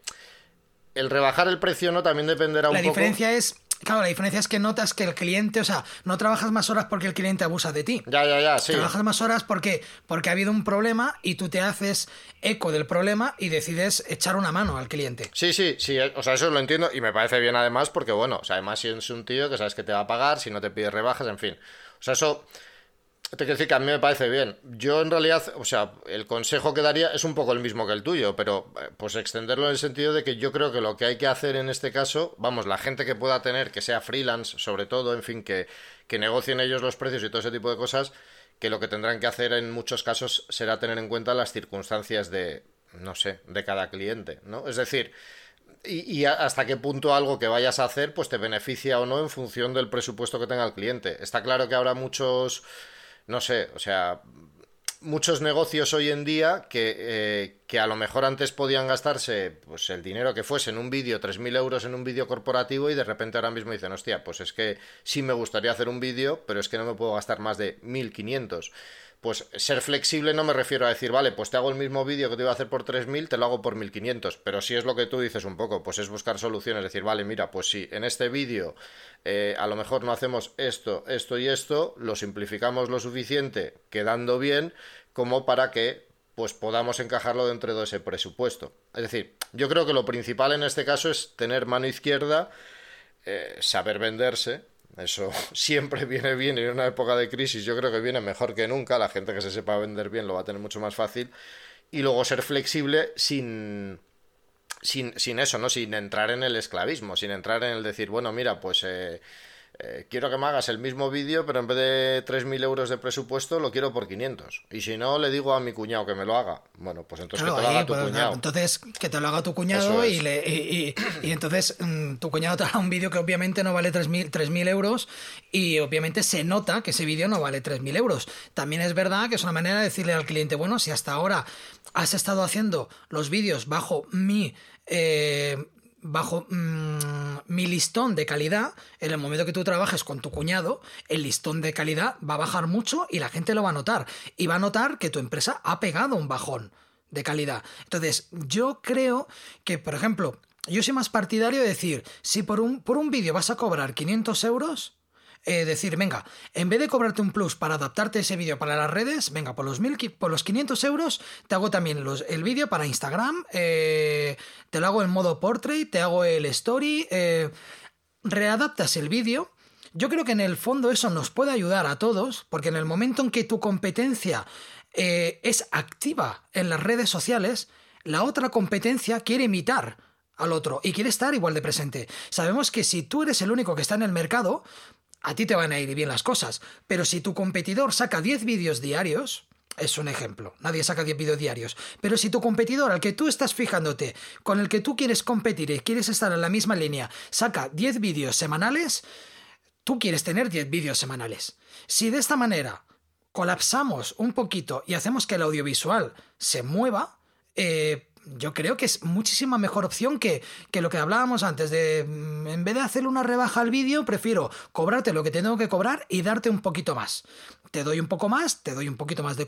el rebajar el precio no también dependerá un poco. La diferencia es Claro, la diferencia es que notas que el cliente, o sea, no trabajas más horas porque el cliente abusa de ti. Ya, ya, ya, sí. Trabajas más horas porque, porque ha habido un problema y tú te haces eco del problema y decides echar una mano al cliente. Sí, sí, sí, eh, o sea, eso lo entiendo y me parece bien además porque, bueno, o sea, además si es un tío que sabes que te va a pagar, si no te pide rebajas, en fin. O sea, eso te quiero decir que a mí me parece bien. Yo en realidad, o sea, el consejo que daría es un poco el mismo que el tuyo, pero eh, pues extenderlo en el sentido de que yo creo que lo que hay que hacer en este caso, vamos, la gente que pueda tener, que sea freelance, sobre todo, en fin, que, que negocien ellos los precios y todo ese tipo de cosas, que lo que tendrán que hacer en muchos casos será tener en cuenta las circunstancias de, no sé, de cada cliente, ¿no? Es decir, y, y, hasta qué punto algo que vayas a hacer pues te beneficia o no en función del presupuesto que tenga el cliente. Está claro que habrá muchos no sé, o sea, muchos negocios hoy en día que, eh, que, a lo mejor antes podían gastarse pues el dinero que fuese en un vídeo, 3.000 euros en un vídeo corporativo y de repente ahora mismo dicen, hostia, pues es que sí me gustaría hacer un vídeo, pero es que no me puedo gastar más de 1.500 pues ser flexible no me refiero a decir, vale, pues te hago el mismo vídeo que te iba a hacer por 3.000, te lo hago por 1.500, pero si es lo que tú dices un poco, pues es buscar soluciones, decir, vale, mira, pues si en este vídeo eh, a lo mejor no hacemos esto, esto y esto, lo simplificamos lo suficiente, quedando bien, como para que pues podamos encajarlo dentro de ese presupuesto. Es decir, yo creo que lo principal en este caso es tener mano izquierda, eh, saber venderse, eso siempre viene bien en una época de crisis. Yo creo que viene mejor que nunca. La gente que se sepa vender bien lo va a tener mucho más fácil. Y luego ser flexible sin, sin, sin eso, ¿no? Sin entrar en el esclavismo, sin entrar en el decir, bueno, mira, pues eh, eh, quiero que me hagas el mismo vídeo, pero en vez de 3.000 euros de presupuesto, lo quiero por 500. Y si no, le digo a mi cuñado que me lo haga. Bueno, pues entonces que te lo haga tu pues, cuñado. Entonces, que te lo haga tu cuñado y, le, y, entonces mm, tu cuñado te hará un vídeo que obviamente no vale 3.000 euros y obviamente se nota que ese vídeo no vale 3.000 euros. También es verdad que es una manera de decirle al cliente, bueno, si hasta ahora has estado haciendo los vídeos bajo mi... Eh, bajo mm, mi listón de calidad, en el momento que tú trabajes con tu cuñado, el listón de calidad va a bajar mucho y la gente lo va a notar. Y va a notar que tu empresa ha pegado un bajón de calidad. Entonces, yo creo que, por ejemplo, yo soy más partidario de decir, si por un, por un vídeo vas a cobrar 500 euros, eh, decir, venga, en vez de cobrarte un plus para adaptarte ese vídeo para las redes, venga, por los, mil, por los 500 euros te hago también el vídeo para Instagram, eh, te lo hago en modo portrait, te hago el story, eh, readaptas el vídeo. Yo creo que en el fondo eso nos puede ayudar a todos, porque en el momento en que tu competencia es activa en las redes sociales, la otra competencia quiere imitar al otro y quiere estar igual de presente. Sabemos que si tú eres el único que está en el mercado, a ti te van a ir bien las cosas. Pero si tu competidor saca 10 vídeos diarios, es un ejemplo, nadie saca 10 vídeos diarios, pero si tu competidor al que tú estás fijándote, con el que tú quieres competir y quieres estar en la misma línea, saca 10 vídeos semanales, tú quieres tener 10 vídeos semanales. Si de esta manera colapsamos un poquito y hacemos que el audiovisual se mueva, eh, yo creo que es muchísima mejor opción que, lo que hablábamos antes de mm, en vez de hacerle una rebaja al vídeo, prefiero cobrarte lo que tengo que cobrar y darte un poquito más. Te doy un poco más, te doy un poquito más de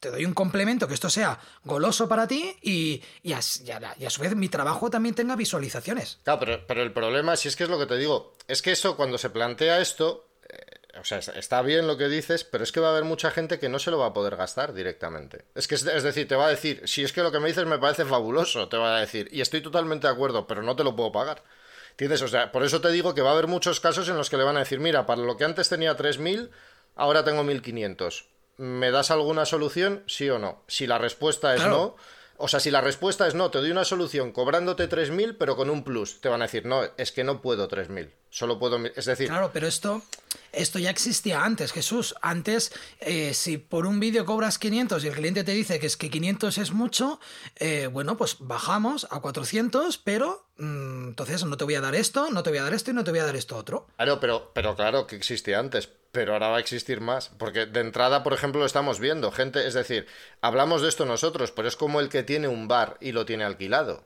te doy un complemento que esto sea goloso para ti y, y, a, su vez mi trabajo también tenga visualizaciones. Claro, pero, pero el problema, si es que es lo que te digo, es que eso cuando se plantea esto, o sea, está bien lo que dices, pero es que va a haber mucha gente que no se lo va a poder gastar directamente. Es que, es, decir, te va a decir, si es que lo que me dices me parece fabuloso, te va a decir, y estoy totalmente de acuerdo, pero no te lo puedo pagar. ¿Entiendes? O sea, por eso te digo que va a haber muchos casos en los que le van a decir, mira, para lo que antes tenía 3.000, ahora tengo 1.500. ¿Me das alguna solución? Sí o no. Si la respuesta es no, o sea, si la respuesta es no, te doy una solución cobrándote 3.000, pero con un plus, te van a decir, no, es que no puedo 3.000, solo puedo... Es decir... Claro, pero esto, esto ya existía antes, Jesús. Antes, eh, si por un vídeo cobras 500 y el cliente te dice que es que 500 es mucho, eh, bueno, pues bajamos a 400, pero mm, entonces no te voy a dar esto, no te voy a dar esto y no te voy a dar esto otro. Claro, pero, pero claro que existía antes, pero ahora va a existir más. Porque de entrada, por ejemplo, lo estamos viendo. Gente, es decir, hablamos de esto nosotros, pero es como el que tiene un bar y lo tiene alquilado.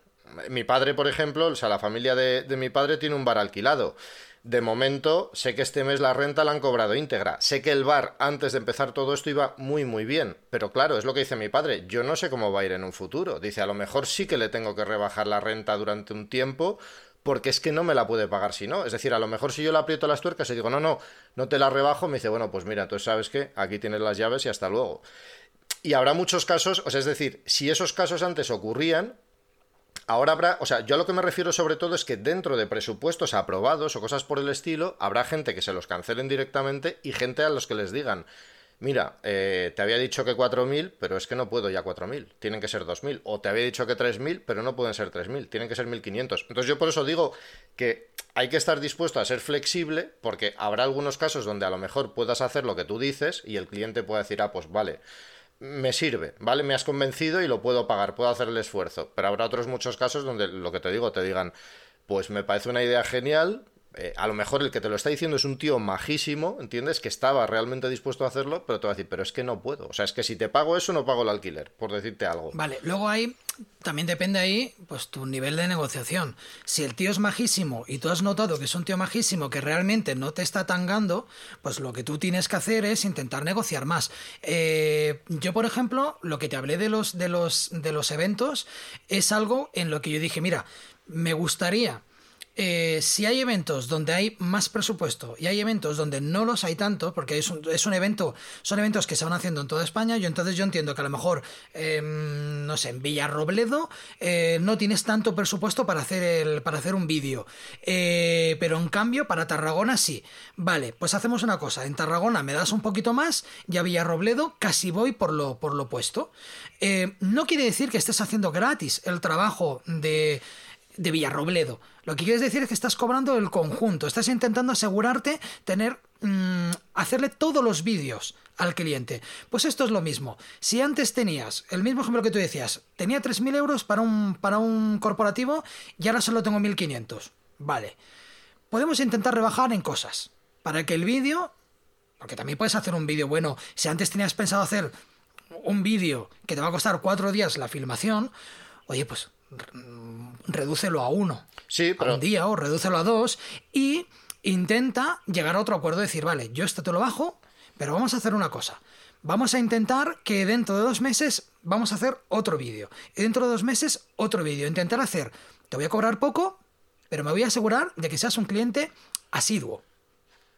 Mi padre, por ejemplo, o sea, la familia de, mi padre tiene un bar alquilado. De momento, sé que este mes la renta la han cobrado íntegra. Sé que el bar, antes de empezar todo esto, iba muy, muy bien. Pero claro, es lo que dice mi padre. Yo no sé cómo va a ir en un futuro. Dice, a lo mejor sí que le tengo que rebajar la renta durante un tiempo porque es que no me la puede pagar si no. Es decir, a lo mejor si yo le aprieto las tuercas y digo, no, no, no te la rebajo, me dice, bueno, pues mira, entonces sabes que aquí tienes las llaves y hasta luego. Y habrá muchos casos, o sea, es decir, si esos casos antes ocurrían, ahora habrá, o sea, yo a lo que me refiero sobre todo es que dentro de presupuestos aprobados o cosas por el estilo, habrá gente que se los cancelen directamente y gente a los que les digan, mira, eh, te había dicho que 4.000, pero es que no puedo ya 4.000, tienen que ser 2.000. O te había dicho que 3.000, pero no pueden ser 3.000, tienen que ser 1.500. Entonces yo por eso digo que hay que estar dispuesto a ser flexible, porque habrá algunos casos donde a lo mejor puedas hacer lo que tú dices y el cliente pueda decir, ah, pues vale, me sirve, ¿vale? Me has convencido y lo puedo pagar, puedo hacer el esfuerzo. Pero habrá otros muchos casos donde lo que te digo, te digan, pues me parece una idea genial, eh, a lo mejor el que te lo está diciendo es un tío majísimo, ¿entiendes? Que estaba realmente dispuesto a hacerlo, pero te va a decir, pero es que no puedo. O sea, es que si te pago eso, no pago el alquiler, por decirte algo. Vale, luego ahí también depende ahí, pues tu nivel de negociación. Si el tío es majísimo y tú has notado que es un tío majísimo que realmente no te está tangando, pues lo que tú tienes que hacer es intentar negociar más. Eh, yo, por ejemplo, lo que te hablé de los, de los, de los eventos es algo en lo que yo dije, mira, me gustaría eh, si hay eventos donde hay más presupuesto y hay eventos donde no los hay tanto, porque es un, es un evento, son eventos que se van haciendo en toda España, yo entonces yo entiendo que a lo mejor, em, no sé, en Villarrobledo eh, no tienes tanto presupuesto para hacer, el, para hacer un vídeo, eh, pero en cambio para Tarragona sí. Vale, pues hacemos una cosa, en Tarragona me das un poquito más y a Villarrobledo casi voy por lo, por lo puesto. no quiere decir que estés haciendo gratis el trabajo de de Villarrobledo. Lo que quieres decir es que estás cobrando el conjunto, estás intentando asegurarte tener mm, hacerle todos los vídeos al cliente. Pues esto es lo mismo. Si antes tenías, el mismo ejemplo que tú decías, tenía 3.000 euros para un, para un corporativo y ahora solo tengo 1.500. Vale. Podemos intentar rebajar en cosas. Para que el vídeo, porque también puedes hacer un vídeo bueno, si antes tenías pensado hacer un vídeo que te va a costar cuatro días la filmación, oye, pues redúcelo a uno. Sí, A un día o redúcelo a dos y intenta llegar a otro acuerdo, decir, vale, yo esto te lo bajo, pero vamos a hacer una cosa. Vamos a intentar que dentro de dos meses vamos a hacer otro vídeo. Y dentro de dos meses otro vídeo. Intentar hacer, te voy a cobrar poco, pero me voy a asegurar de que seas un cliente asiduo.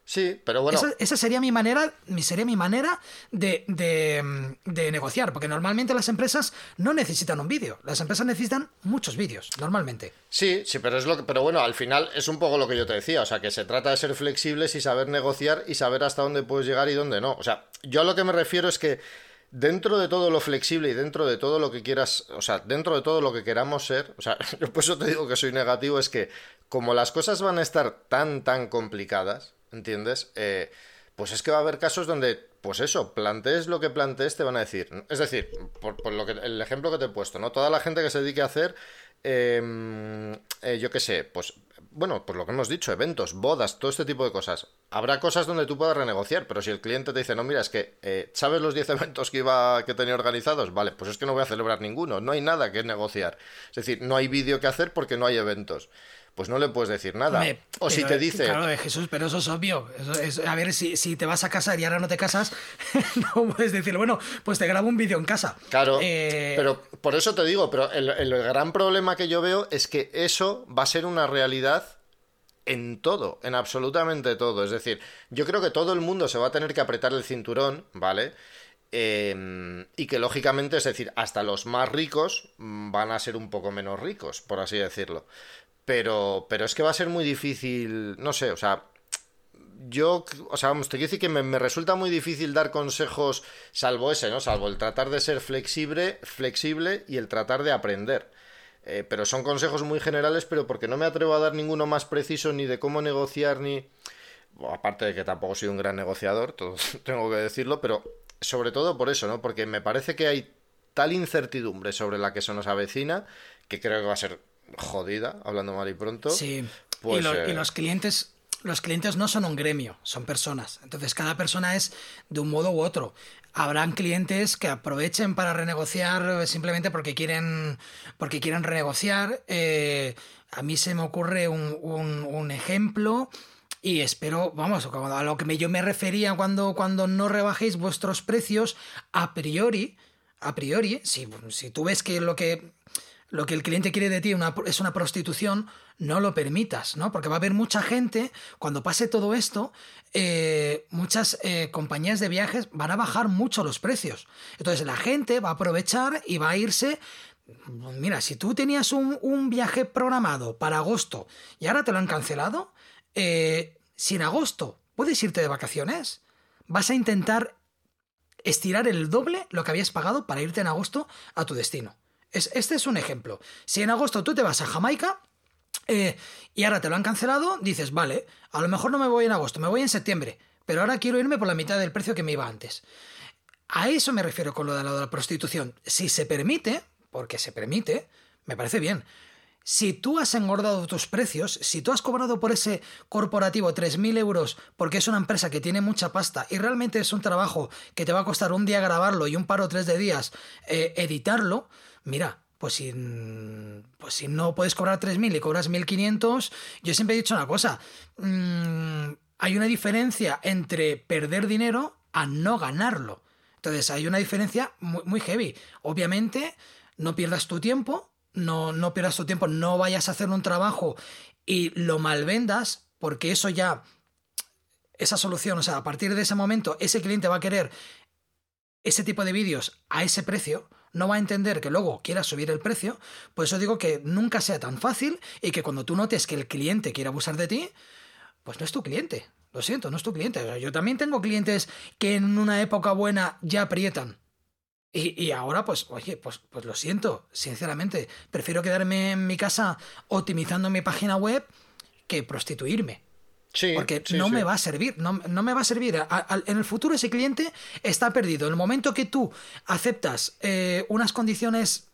Sí, pero bueno. Esa, sería mi manera, sería mi manera de, de, negociar, porque normalmente las empresas no necesitan un vídeo, las empresas necesitan muchos vídeos, normalmente. Sí, sí, pero es lo que, pero bueno, al final es un poco lo que yo te decía, o sea, que se trata de ser flexibles y saber negociar y saber hasta dónde puedes llegar y dónde no. O sea, yo a lo que me refiero es que dentro de todo lo flexible y dentro de todo lo que quieras, o sea, dentro de todo lo que queramos ser, o sea, yo por eso te digo que soy negativo, es que como las cosas van a estar tan, tan complicadas, ¿entiendes? Eh, pues es que va a haber casos donde, pues eso, plantees lo que plantees, te van a decir. Es decir, por, lo que el ejemplo que te he puesto, ¿no? Toda la gente que se dedique a hacer, em, eh, yo qué sé, pues bueno, pues lo que hemos dicho, eventos, bodas, todo este tipo de cosas. Habrá cosas donde tú puedas renegociar, pero si el cliente te dice, no, mira, es que, eh, ¿sabes los 10 eventos que iba que tenía organizados? Vale, pues es que no voy a celebrar ninguno, no hay nada que negociar. Es decir, no hay vídeo que hacer porque no hay eventos pues no le puedes decir nada. o si te dice. Claro, Jesús, pero eso es obvio. a ver, si, si, te vas a casar y ahora no te casas, no puedes decir, bueno, pues te grabo un vídeo en casa. Claro. Eh, pero por eso te digo, pero el, el gran problema que yo veo es que eso va a ser una realidad en todo, en absolutamente todo. Es decir, yo creo que todo el mundo se va a tener que apretar el cinturón, ¿vale? Em, y que lógicamente, es decir, hasta los más ricos mm, van a ser un poco menos ricos, por así decirlo. Pero, pero es que va a ser muy difícil, no sé, o sea, yo, o sea, vamos, te quiero decir que me, resulta muy difícil dar consejos, salvo ese, ¿no? Salvo el tratar de ser flexible, flexible y el tratar de aprender. Eh, pero son consejos muy generales, pero porque no me atrevo a dar ninguno más preciso ni de cómo negociar, ni... aparte de que tampoco soy un gran negociador, todo, tengo que decirlo, pero sobre todo por eso, ¿no? Porque me parece que hay tal incertidumbre sobre la que se nos avecina que creo que va a ser jodida, hablando mal y pronto. Sí. Pues, y, y, eh, los clientes. Los clientes no son un gremio, son personas. Entonces cada persona es de un modo u otro. Habrán clientes que aprovechen para renegociar simplemente porque quieren, porque quieren renegociar. Eh, a mí se me ocurre un, un, ejemplo y espero, vamos, a lo que yo me refería cuando, cuando no rebajéis vuestros precios a priori, a priori, si, si tú ves que lo que lo que el cliente quiere de ti es una prostitución, no lo permitas, ¿no? Porque va a haber mucha gente, cuando pase todo esto, eh, muchas eh, compañías de viajes van a bajar mucho los precios. Entonces la gente va a aprovechar y va a irse Mira, si tú tenías un, viaje programado para agosto y ahora te lo han cancelado, eh, si en agosto puedes irte de vacaciones, vas a intentar estirar el doble lo que habías pagado para irte en agosto a tu destino este es un ejemplo. Si en agosto tú te vas a Jamaica eh, y ahora te lo han cancelado, dices, vale, a lo mejor no me voy en agosto, me voy en septiembre, pero ahora quiero irme por la mitad del precio que me iba antes. A eso me refiero con lo de, la prostitución. Si se permite, porque se permite, me parece bien. Si tú has engordado tus precios, si tú has cobrado por ese corporativo 3.000 euros porque es una empresa que tiene mucha pasta y realmente es un trabajo que te va a costar un día grabarlo y un par o tres de días eh, editarlo, mira, pues si, pues si no puedes cobrar 3.000 y cobras 1.500, yo siempre he dicho una cosa, mm, hay una diferencia entre perder dinero a no ganarlo. Entonces hay una diferencia muy, muy heavy. Obviamente, no pierdas tu tiempo, no, no pierdas tu tiempo, no vayas a hacer un trabajo y lo malvendas, porque eso ya, esa solución, o sea, a partir de ese momento, ese cliente va a querer ese tipo de vídeos a ese precio, no va a entender que luego quieras subir el precio, por eso digo que nunca sea tan fácil y que cuando tú notes que el cliente quiere abusar de ti, pues no es tu cliente. Lo siento, no es tu cliente. yo también tengo clientes que en una época buena ya aprietan. Y, ahora, pues, oye, pues, pues lo siento, sinceramente. Prefiero quedarme en mi casa optimizando mi página web que prostituirme porque no me va a servir, no, me va a servir. en el futuro ese cliente está perdido. En el momento que tú aceptas eh, unas condiciones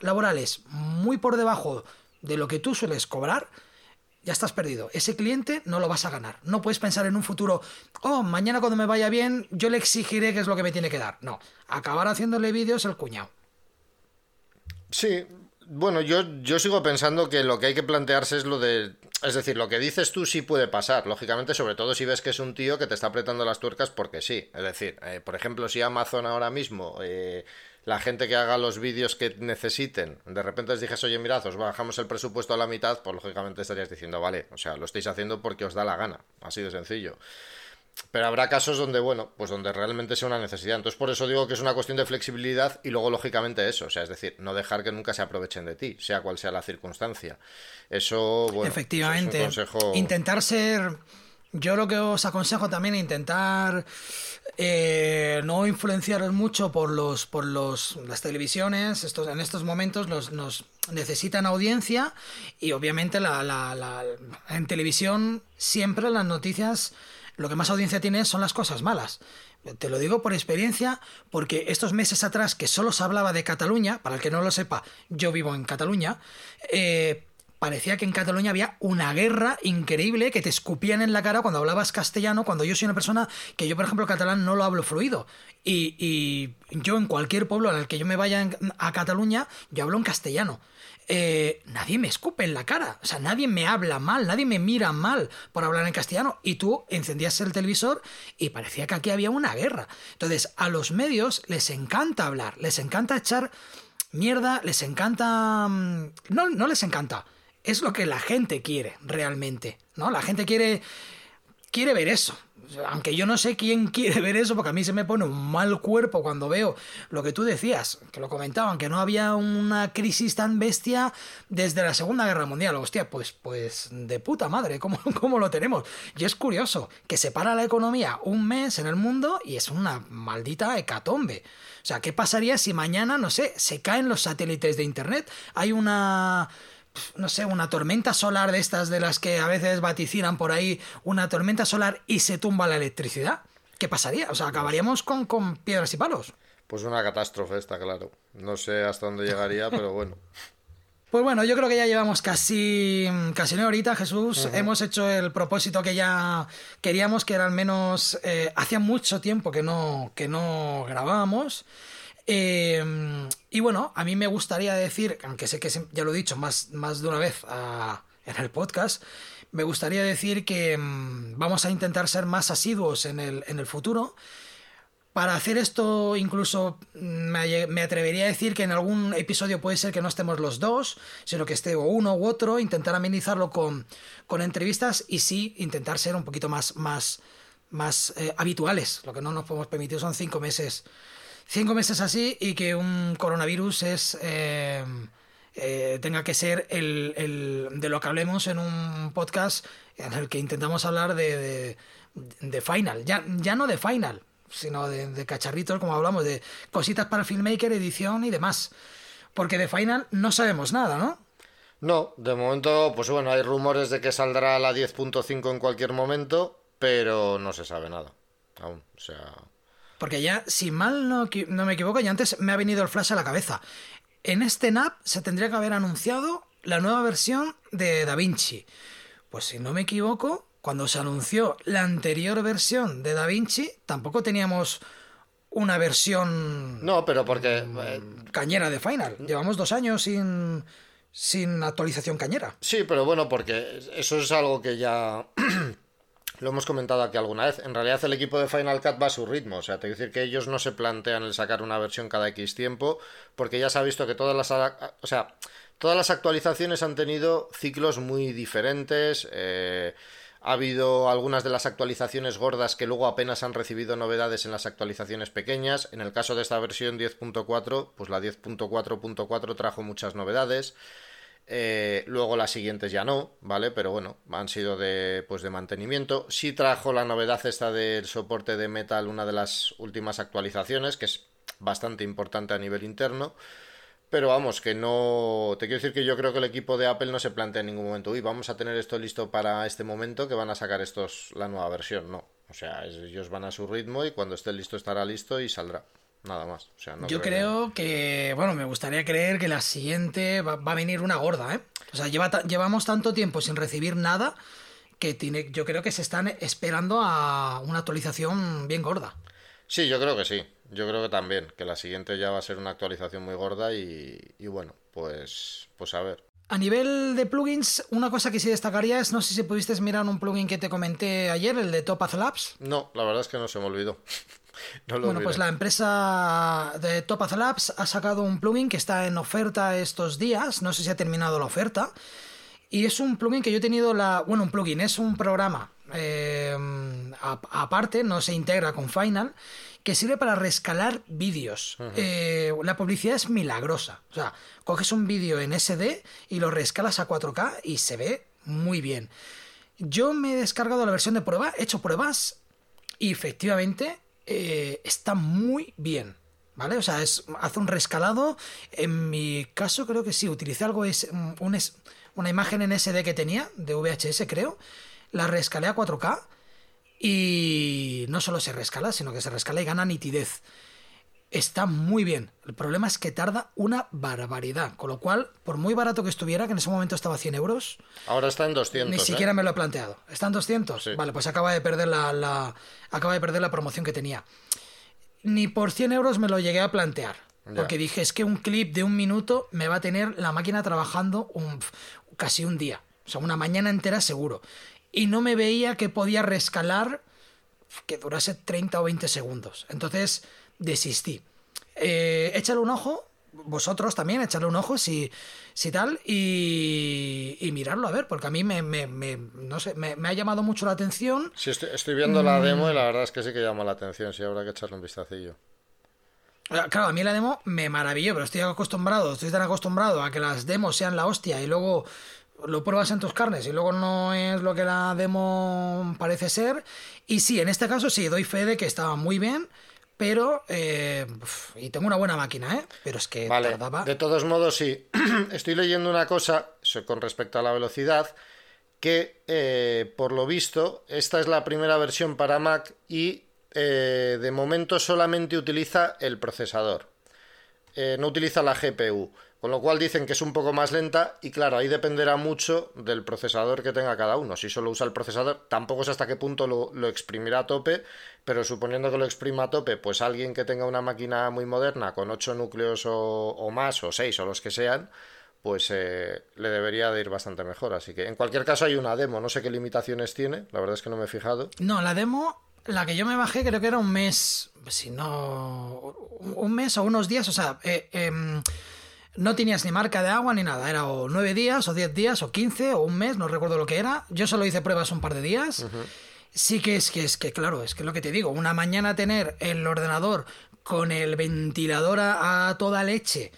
laborales muy por debajo de lo que tú sueles cobrar, ya estás perdido. Ese cliente no lo vas a ganar. No puedes pensar en un futuro, oh, mañana cuando me vaya bien, yo le exigiré qué es lo que me tiene que dar. No, acabar haciéndole vídeos el cuñado. Sí, bueno, yo, yo sigo pensando que lo que hay que plantearse es lo de es decir, lo que dices tú sí puede pasar, lógicamente, sobre todo si ves que es un tío que te está apretando las tuercas porque sí. Es decir, eh, por ejemplo, si Amazon ahora mismo eh, la gente que haga los vídeos que necesiten, de repente les dijes, oye, mirad, os bajamos el presupuesto a la mitad, pues lógicamente estarías diciendo, vale, o sea, lo estáis haciendo porque os da la gana, así de sencillo. Pero habrá casos donde, bueno, pues donde realmente sea una necesidad. Entonces, por eso digo que es una cuestión de flexibilidad y luego, lógicamente, eso. O sea, es decir, no dejar que nunca se aprovechen de ti, sea cual sea la circunstancia. Eso, bueno, Efectivamente. consejo... Intentar ser. Yo lo que os aconsejo también es intentar eh, no influenciaros mucho por los por los las televisiones. Estos, en estos momentos nos, nos necesitan audiencia y obviamente la, la, la, en televisión siempre las noticias lo que más audiencia tiene son las cosas malas. Te lo digo por experiencia, porque estos meses atrás que solo se hablaba de Cataluña, para el que no lo sepa, yo vivo en Cataluña, eh, parecía que en Cataluña había una guerra increíble que te escupían en la cara cuando hablabas castellano, cuando yo soy una persona que yo, por ejemplo, catalán no lo hablo fluido. Y, yo en cualquier pueblo en el que yo me vaya a Cataluña, yo hablo en castellano. Eh, nadie me escupe en la cara. O sea, nadie me habla mal, nadie me mira mal por hablar en castellano. Y tú encendías el televisor y parecía que aquí había una guerra. Entonces, a los medios les encanta hablar, les encanta echar mierda, les encanta... Mm, no, no les encanta. Es lo que la gente quiere realmente, ¿no? La gente quiere quiere ver eso aunque yo no sé quién quiere ver eso, porque a mí se me pone un mal cuerpo cuando veo lo que tú decías, que lo comentaban, que no había una crisis tan bestia desde la Segunda Guerra Mundial. Hostia, pues, pues de puta madre, ¿cómo, cómo lo tenemos? Y es curioso que se para la economía un mes en el mundo y es una maldita hecatombe. O sea, ¿qué pasaría si mañana, no sé, se caen los satélites de Internet? Hay una no sé, una tormenta solar de estas de las que a veces vaticinan por ahí, una tormenta solar y se tumba la electricidad, ¿qué pasaría? O sea, acabaríamos con, con piedras y palos. Pues una catástrofe, está claro. No sé hasta dónde llegaría, pero bueno. Pues bueno, yo creo que ya llevamos casi, casi una horita, Jesús. Hemos hecho el propósito que ya queríamos, que era al menos... Eh, hacía mucho tiempo que no, que no grabábamos. Em, y bueno, a mí me gustaría decir, aunque sé que ya lo he dicho más, más de una vez en el podcast, me gustaría decir que em, vamos a intentar ser más asiduos en el, en el futuro. Para hacer esto, incluso me, me, atrevería a decir que en algún episodio puede ser que no estemos los dos, sino que esté uno u otro, intentar amenizarlo con, con entrevistas y sí, intentar ser un poquito más, más, más eh, habituales. Lo que no nos podemos permitir son cinco meses cinco meses así y que un coronavirus es eh, eh, tenga que ser el, de lo que hablemos en un podcast en el que intentamos hablar de, de, Final. Ya, ya no de Final, sino de, de, cacharritos, como hablamos, de cositas para filmmaker, edición y demás. Porque de Final no sabemos nada, ¿no? No, de momento, pues bueno, hay rumores de que saldrá la 10.5 en cualquier momento, pero no se sabe nada aún. O sea, porque ya, si mal no, me equivoco, ya antes me ha venido el flash a la cabeza. En este NAP se tendría que haber anunciado la nueva versión de DaVinci. Pues si no me equivoco, cuando se anunció la anterior versión de DaVinci, tampoco teníamos una versión. No, pero porque. Eh, cañera de Final. Llevamos dos años sin, sin actualización cañera. Sí, pero bueno, porque eso es algo que ya. Lo hemos comentado aquí alguna vez. En realidad el equipo de Final Cut va a su ritmo. O sea, te decir que ellos no se plantean el sacar una versión cada X tiempo, porque ya se ha visto que todas las... O sea, todas las actualizaciones han tenido ciclos muy diferentes. Eh, ha habido algunas de las actualizaciones gordas que luego apenas han recibido novedades en las actualizaciones pequeñas. En el caso de esta versión 10.4, pues la 10.4.4 trajo muchas novedades. Eh, luego las siguientes ya no, ¿vale? Pero bueno, han sido de, pues de mantenimiento. Sí trajo la novedad esta del soporte de Metal, una de las últimas actualizaciones, que es bastante importante a nivel interno. Pero vamos, que no. Te quiero decir que yo creo que el equipo de Apple no se plantea en ningún momento. Uy, vamos a tener esto listo para este momento que van a sacar estos la nueva versión. No. O sea, ellos van a su ritmo y cuando esté listo estará listo y saldrá. Nada más. Yo creo, que... bueno, me gustaría creer que la siguiente va, a venir una gorda, ¿eh? O sea, lleva llevamos tanto tiempo sin recibir nada que tiene, yo creo que se están esperando a una actualización bien gorda. Sí, yo creo que sí. Yo creo que también, que la siguiente ya va a ser una actualización muy gorda y, y bueno, pues, pues a ver. A nivel de plugins, una cosa que sí destacaría es, no sé si pudiste mirar un plugin que te comenté ayer, el de Topaz Labs. No, la verdad es que no se me olvidó. bueno, pues la empresa de Topaz Labs ha sacado un plugin que está en oferta estos días, no sé si ha terminado la oferta, y es un plugin que yo he tenido la... Bueno, un plugin, es un programa eh, aparte, no se integra con Final, que sirve para rescalar vídeos. Eh, la publicidad es milagrosa. O sea, coges un vídeo en SD y lo rescalas a 4K y se ve muy bien. Yo me he descargado la versión de prueba, he hecho pruebas y efectivamente eh, está muy bien. ¿Vale? O sea, hace un rescalado. En mi caso, creo que sí, utilicé algo, es, un, una imagen en SD que tenía, de VHS, creo. La rescalé a 4K y no solo se rescala, sino que se rescala y gana nitidez. Está muy bien. El problema es que tarda una barbaridad. Con lo cual, por muy barato que estuviera, que en ese momento estaba a 100 euros. Ahora está en 200. Ni siquiera ¿eh? me lo he planteado. ¿Está en 200? Vale, pues acaba de perder la, acaba de perder la promoción que tenía. Ni por 100 euros me lo llegué a plantear. Porque dije, es que un clip de un minuto me va a tener la máquina trabajando un, casi un día. O sea, una mañana entera seguro y no me veía que podía rescalar que durase 30 o 20 segundos. Entonces desistí. Eh, échale un ojo, vosotros también, échale un ojo si, si tal, y, y mirarlo a ver, porque a mí me, me, no sé, me, ha llamado mucho la atención. Sí, estoy, viendo la demo y la verdad es que sí que llama la atención, sí, habrá que echarle un vistacillo. Ah, claro, a mí la demo me maravilló, pero estoy acostumbrado, estoy tan acostumbrado a que las demos sean la hostia y luego lo pruebas en tus carnes y luego no es lo que la demo parece ser. Y sí, en este caso sí, doy fe de que estaba muy bien, pero... Eh, y tengo una buena máquina, ¿eh? Pero es que vale. De todos modos, sí. Estoy leyendo una cosa con respecto a la velocidad, que eh, por lo visto, esta es la primera versión para Mac y eh, de momento solamente utiliza el procesador. no utiliza la GPU. Con lo cual dicen que es un poco más lenta y claro, ahí dependerá mucho del procesador que tenga cada uno. Si solo usa el procesador, tampoco sé hasta qué punto lo, exprimirá a tope, pero suponiendo que lo exprima a tope, pues alguien que tenga una máquina muy moderna con 8 núcleos o, más, o 6 o los que sean, pues eh, le debería de ir bastante mejor. Así que en cualquier caso hay una demo, no sé qué limitaciones tiene, la verdad es que no me he fijado. No, la demo la que yo me bajé creo que era un mes, si no, un mes o unos días, o sea, eh, em, no tenías ni marca de agua ni nada. Era o nueve días, o diez días, o quince, o un mes, no recuerdo lo que era. Yo solo hice pruebas un par de días. Sí que es que es que, claro, es que lo que te digo, una mañana tener el ordenador con el ventilador a, toda leche,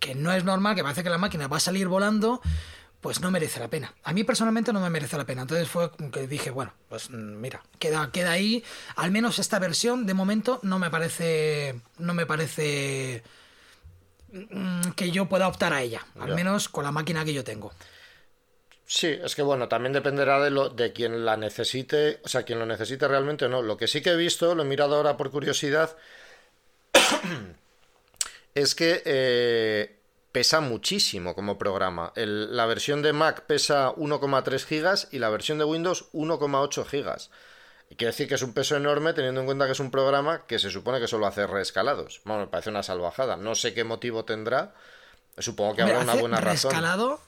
que no es normal, que parece que la máquina va a salir volando, pues no merece la pena. A mí personalmente no me merece la pena. Entonces fue que dije, bueno, pues mm, mira, queda, queda ahí. Al menos esta versión, de momento, no me parece. No me parece que yo pueda optar a ella, al menos con la máquina que yo tengo. Sí, es que bueno, también dependerá de, lo, de quien la necesite, o sea, quien lo necesite realmente o no. Lo que sí que he visto, lo he mirado ahora por curiosidad, es que eh, pesa muchísimo como programa. la versión de Mac pesa 1,3 gigas y la versión de Windows 1,8 gigas. Quiere decir que es un peso enorme teniendo en cuenta que es un programa que se supone que solo hace reescalados. Bueno, me parece una salvajada. No sé qué motivo tendrá. Supongo que habrá una buena razón. Reescalado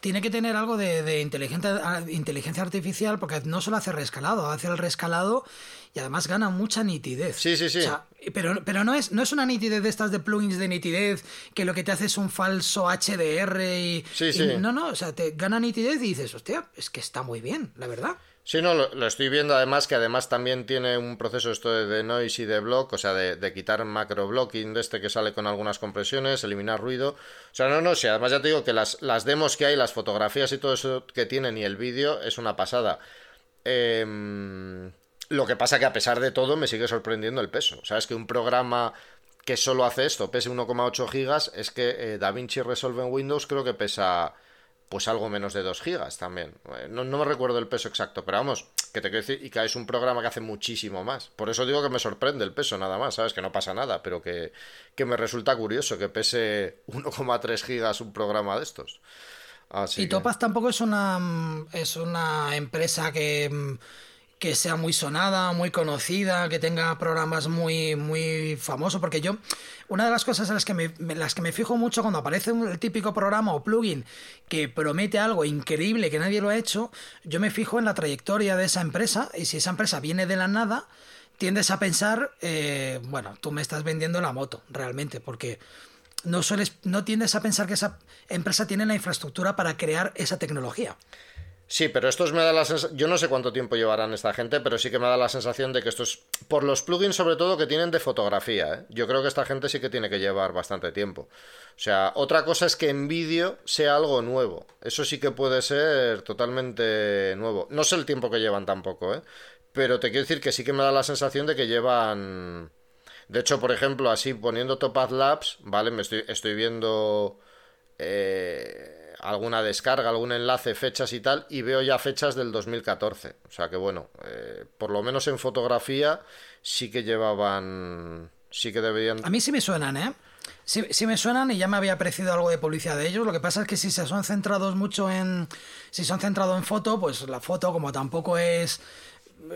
tiene que tener algo de, inteligencia, inteligencia artificial porque no solo hace reescalado, hace el reescalado y además gana mucha nitidez. Sí, sí, sí. pero pero no, es, no es una nitidez de estas de plugins de nitidez que lo que te hace es un falso HDR y... Sí, sí. no, no, o sea, te gana nitidez y dices, hostia, es que está muy bien, la verdad. Sí, no, lo, estoy viendo además que además también tiene un proceso esto de, noise y de block, o sea, de, quitar macro blocking de este que sale con algunas compresiones, eliminar ruido. O sea, no, no, sí, además ya te digo que las, las demos que hay, las fotografías y todo eso que tienen y el vídeo es una pasada. Em, lo que pasa que a pesar de todo me sigue sorprendiendo el peso. O sea, es que un programa que solo hace esto pese 1,8 gigas, es que eh, DaVinci Resolve en Windows creo que pesa pues algo menos de 2 gigas también. Eh, no, me recuerdo el peso exacto, pero vamos, que te quiero decir, y que es un programa que hace muchísimo más. Por eso digo que me sorprende el peso, nada más, ¿sabes? Que no pasa nada, pero que, me resulta curioso que pese 1,3 gigas un programa de estos. y Topaz tampoco es una, es una empresa que que sea muy sonada, muy conocida, que tenga programas muy, muy famosos, porque yo, una de las cosas en las que me, las que me fijo mucho cuando aparece un, típico programa o plugin que promete algo increíble que nadie lo ha hecho, yo me fijo en la trayectoria de esa empresa y si esa empresa viene de la nada, tiendes a pensar, eh, bueno, tú me estás vendiendo la moto, realmente, porque no sueles, no tiendes a pensar que esa empresa tiene la infraestructura para crear esa tecnología. Sí, pero estos me da la sensación. Yo no sé cuánto tiempo llevarán esta gente, pero sí que me da la sensación de que estos. Por los plugins, sobre todo, que tienen de fotografía, ¿eh? Yo creo que esta gente sí que tiene que llevar bastante tiempo. O sea, otra cosa es que en vídeo sea algo nuevo. Eso sí que puede ser totalmente nuevo. No sé el tiempo que llevan tampoco, ¿eh? Pero te quiero decir que sí que me da la sensación de que llevan. De hecho, por ejemplo, así poniendo Topaz Labs, ¿vale? Me estoy, estoy viendo. Eh alguna descarga, algún enlace, fechas y tal, y veo ya fechas del 2014. O sea que bueno, eh, por lo menos en fotografía sí que llevaban, sí que deberían... A mí sí me suenan, ¿eh? Sí, sí, me suenan y ya me había parecido algo de publicidad de ellos. Lo que pasa es que si se son centrados mucho en. Si son centrados en foto, pues la foto, como tampoco es.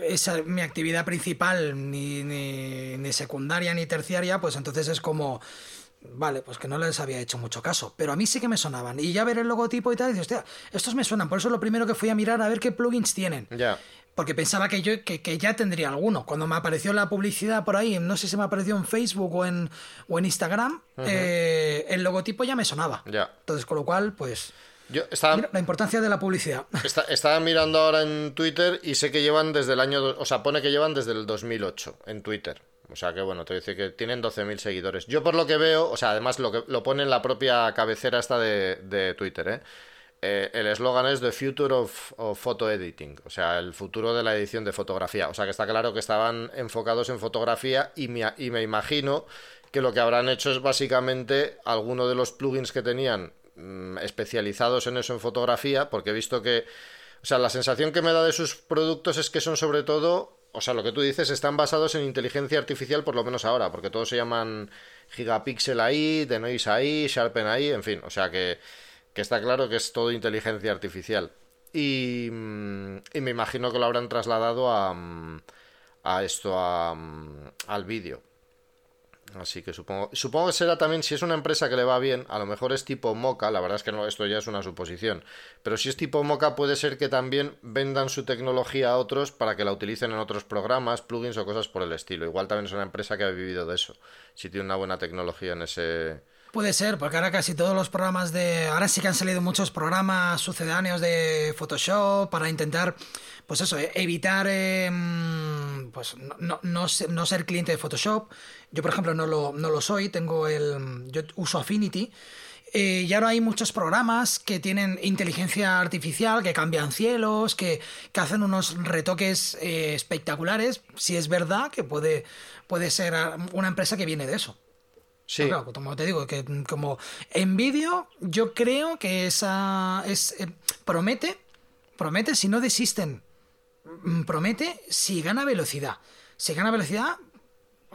es mi actividad principal, ni, ni, ni secundaria ni terciaria, pues entonces es como Vale, pues que no les había hecho mucho caso, pero a mí sí que me sonaban. Y ya ver el logotipo y tal, y dices, hostia, estos me suenan. Por eso lo primero que fui a mirar a ver qué plugins tienen. Ya. Porque pensaba que yo que, ya tendría alguno. Cuando me apareció la publicidad por ahí, no sé si me apareció en Facebook o en, o en Instagram, eh, el logotipo ya me sonaba. Ya. Entonces, con lo cual, pues... Yo estaba, la importancia de la publicidad. estaba mirando ahora en Twitter y sé que llevan desde el año... O sea, pone que llevan desde el 2008 en Twitter. O sea que bueno, te dice que tienen 12.000 seguidores. Yo por lo que veo, o sea, además lo, que, lo pone en la propia cabecera esta de, Twitter, ¿eh? ¿eh? el eslogan es The Future of, Photo Editing, o sea, el futuro de la edición de fotografía. O sea que está claro que estaban enfocados en fotografía y me, y me imagino que lo que habrán hecho es básicamente alguno de los plugins que tenían mm, especializados en eso en fotografía, porque he visto que, o sea, la sensación que me da de sus productos es que son sobre todo o sea, lo que tú dices están basados en inteligencia artificial, por lo menos ahora, porque todos se llaman Gigapixel ahí, Denoise ahí, Sharpen ahí, en fin, o sea que, está claro que es todo inteligencia artificial. Y, mm, y me imagino que lo habrán trasladado a, mm, a esto, a, mm, al vídeo. Así que supongo, supongo que será también, si es una empresa que le va bien, a lo mejor es tipo Moca, la verdad es que no, esto ya es una suposición, pero si es tipo Moca puede ser que también vendan su tecnología a otros para que la utilicen en otros programas, plugins o cosas por el estilo. Igual también es una empresa que ha vivido de eso, si tiene una buena tecnología en ese, Puede ser, porque ahora casi todos los programas de. Ahora sí que han salido muchos programas sucedáneos de Photoshop para intentar, pues eso, eh, evitar. Em, pues no, no, ser cliente de Photoshop. Yo, por ejemplo, no lo, no lo soy, tengo el. Yo uso Affinity. Eh, y ahora hay muchos programas que tienen inteligencia artificial, que cambian cielos, que, que hacen unos retoques eh, espectaculares. Si es verdad que puede, puede ser una empresa que viene de eso. Sí. como te digo, que como en vídeo, yo creo que esa es eh, promete, promete si no desisten, mm, promete si gana velocidad. Si gana velocidad,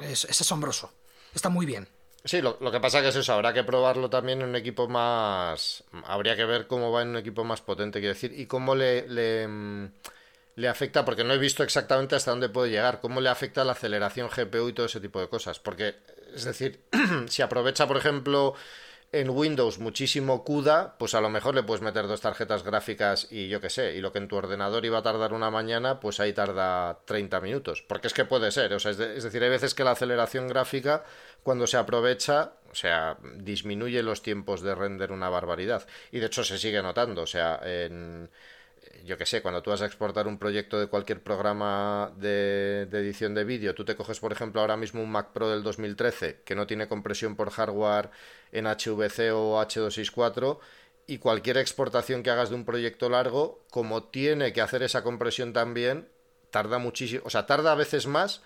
es, asombroso. Está muy bien. Sí, lo, que pasa que es eso, habrá que probarlo también en un equipo más... Habría que ver cómo va en un equipo más potente, quiero decir, y cómo le, le, mm, le afecta, porque no he visto exactamente hasta dónde puede llegar, cómo le afecta la aceleración GPU y todo ese tipo de cosas, porque es decir, si aprovecha, por ejemplo, en Windows muchísimo CUDA, pues a lo mejor le puedes meter dos tarjetas gráficas y yo qué sé, y lo que en tu ordenador iba a tardar una mañana, pues ahí tarda 30 minutos. Porque es que puede ser, o sea, es, decir, hay veces que la aceleración gráfica, cuando se aprovecha, o sea, disminuye los tiempos de render una barbaridad. Y de hecho se sigue notando, o sea, en yo que sé, cuando tú vas a exportar un proyecto de cualquier programa de, edición de vídeo, tú te coges, por ejemplo, ahora mismo un Mac Pro del 2013 que no tiene compresión por hardware en HVC o H264 y cualquier exportación que hagas de un proyecto largo, como tiene que hacer esa compresión también, tarda muchísimo, o sea, tarda a veces más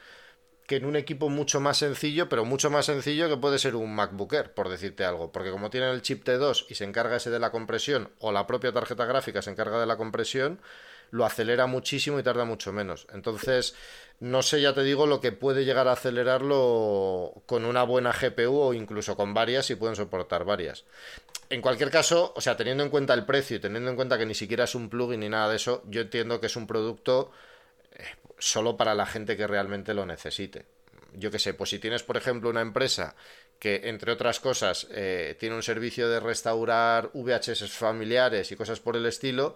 que en un equipo mucho más sencillo, pero mucho más sencillo que puede ser un MacBook por decirte algo. Porque como tiene el chip T2 y se encarga ese de la compresión, o la propia tarjeta gráfica se encarga de la compresión, lo acelera muchísimo y tarda mucho menos. Entonces, no sé, ya te digo, lo que puede llegar a acelerarlo con una buena GPU o incluso con varias si pueden soportar varias. En cualquier caso, o sea, teniendo en cuenta el precio y teniendo en cuenta que ni siquiera es un plugin ni nada de eso, yo entiendo que es un producto solo para la gente que realmente lo necesite. Yo qué sé, pues si tienes, por ejemplo, una empresa que, entre otras cosas, eh, tiene un servicio de restaurar VHS familiares y cosas por el estilo,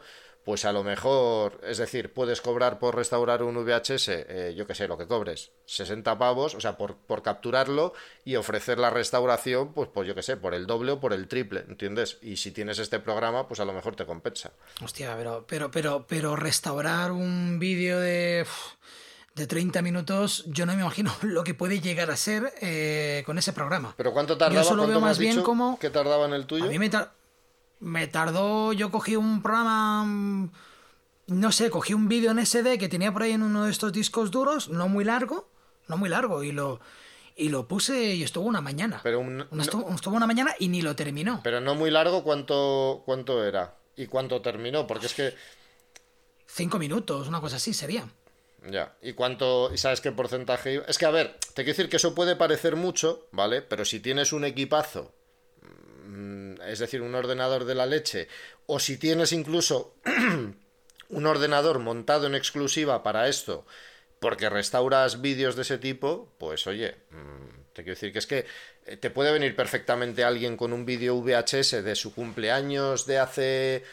pues a lo mejor, es decir, puedes cobrar por restaurar un VHS, eh, yo qué sé, lo que cobres, 60 pavos, o sea, por, por capturarlo y ofrecer la restauración, pues, pues yo qué sé, por el doble o por el triple, ¿entiendes? Y si tienes este programa, pues a lo mejor te compensa. Hostia, pero, pero, pero, pero restaurar un vídeo de de 30 minutos, yo no me imagino lo que puede llegar a ser eh, con ese programa. ¿Pero cuánto tardaba? Yo solo veo más bien como... ¿Qué tardaba en el tuyo? A mí me, me tardó, yo cogí un programa, mm, no sé, cogí un vídeo en SD que tenía por ahí en uno de estos discos duros, no muy largo, no muy largo, y lo, y lo puse y estuvo una mañana. Pero estuvo, una mañana y ni lo terminó. Pero no muy largo, ¿cuánto, cuánto era? ¿Y cuánto terminó? Porque es que... Cinco minutos, una cosa así sería. Ya, ¿y cuánto, y sabes qué porcentaje? Es que, a ver, te quiero decir que eso puede parecer mucho, ¿vale? Pero si tienes un equipazo es decir, un ordenador de la leche, o si tienes incluso un ordenador montado en exclusiva para esto, porque restauras vídeos de ese tipo, pues oye, mm, te quiero decir que es que eh, te puede venir perfectamente alguien con un vídeo VHS de su cumpleaños de hace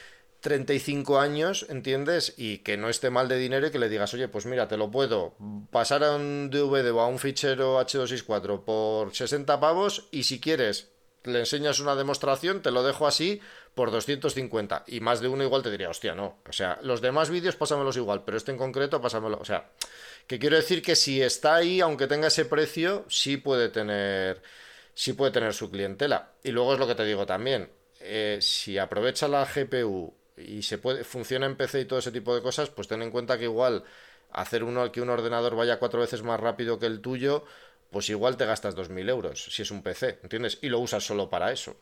35 años, ¿entiendes? Y que no esté mal de dinero y que le digas, oye, pues mira, te lo puedo pasar a un DVD o a un fichero H264 por 60 pavos y si quieres le enseñas una demostración, te lo dejo así por 250. Y más de uno igual te diría, hostia, no. O sea, los demás vídeos pásamelos igual, pero este en concreto pásamelo. O sea, que quiero decir que si está ahí, aunque tenga ese precio, sí puede tener, sí puede tener su clientela. Y luego es lo que te digo también. Eh, si aprovecha la GPU y se puede, funciona en PC y todo ese tipo de cosas, pues ten en cuenta que igual hacer uno que un ordenador vaya cuatro veces más rápido que el tuyo pues igual te gastas 2.000 euros si es un PC, ¿entiendes? Y lo usas solo para eso.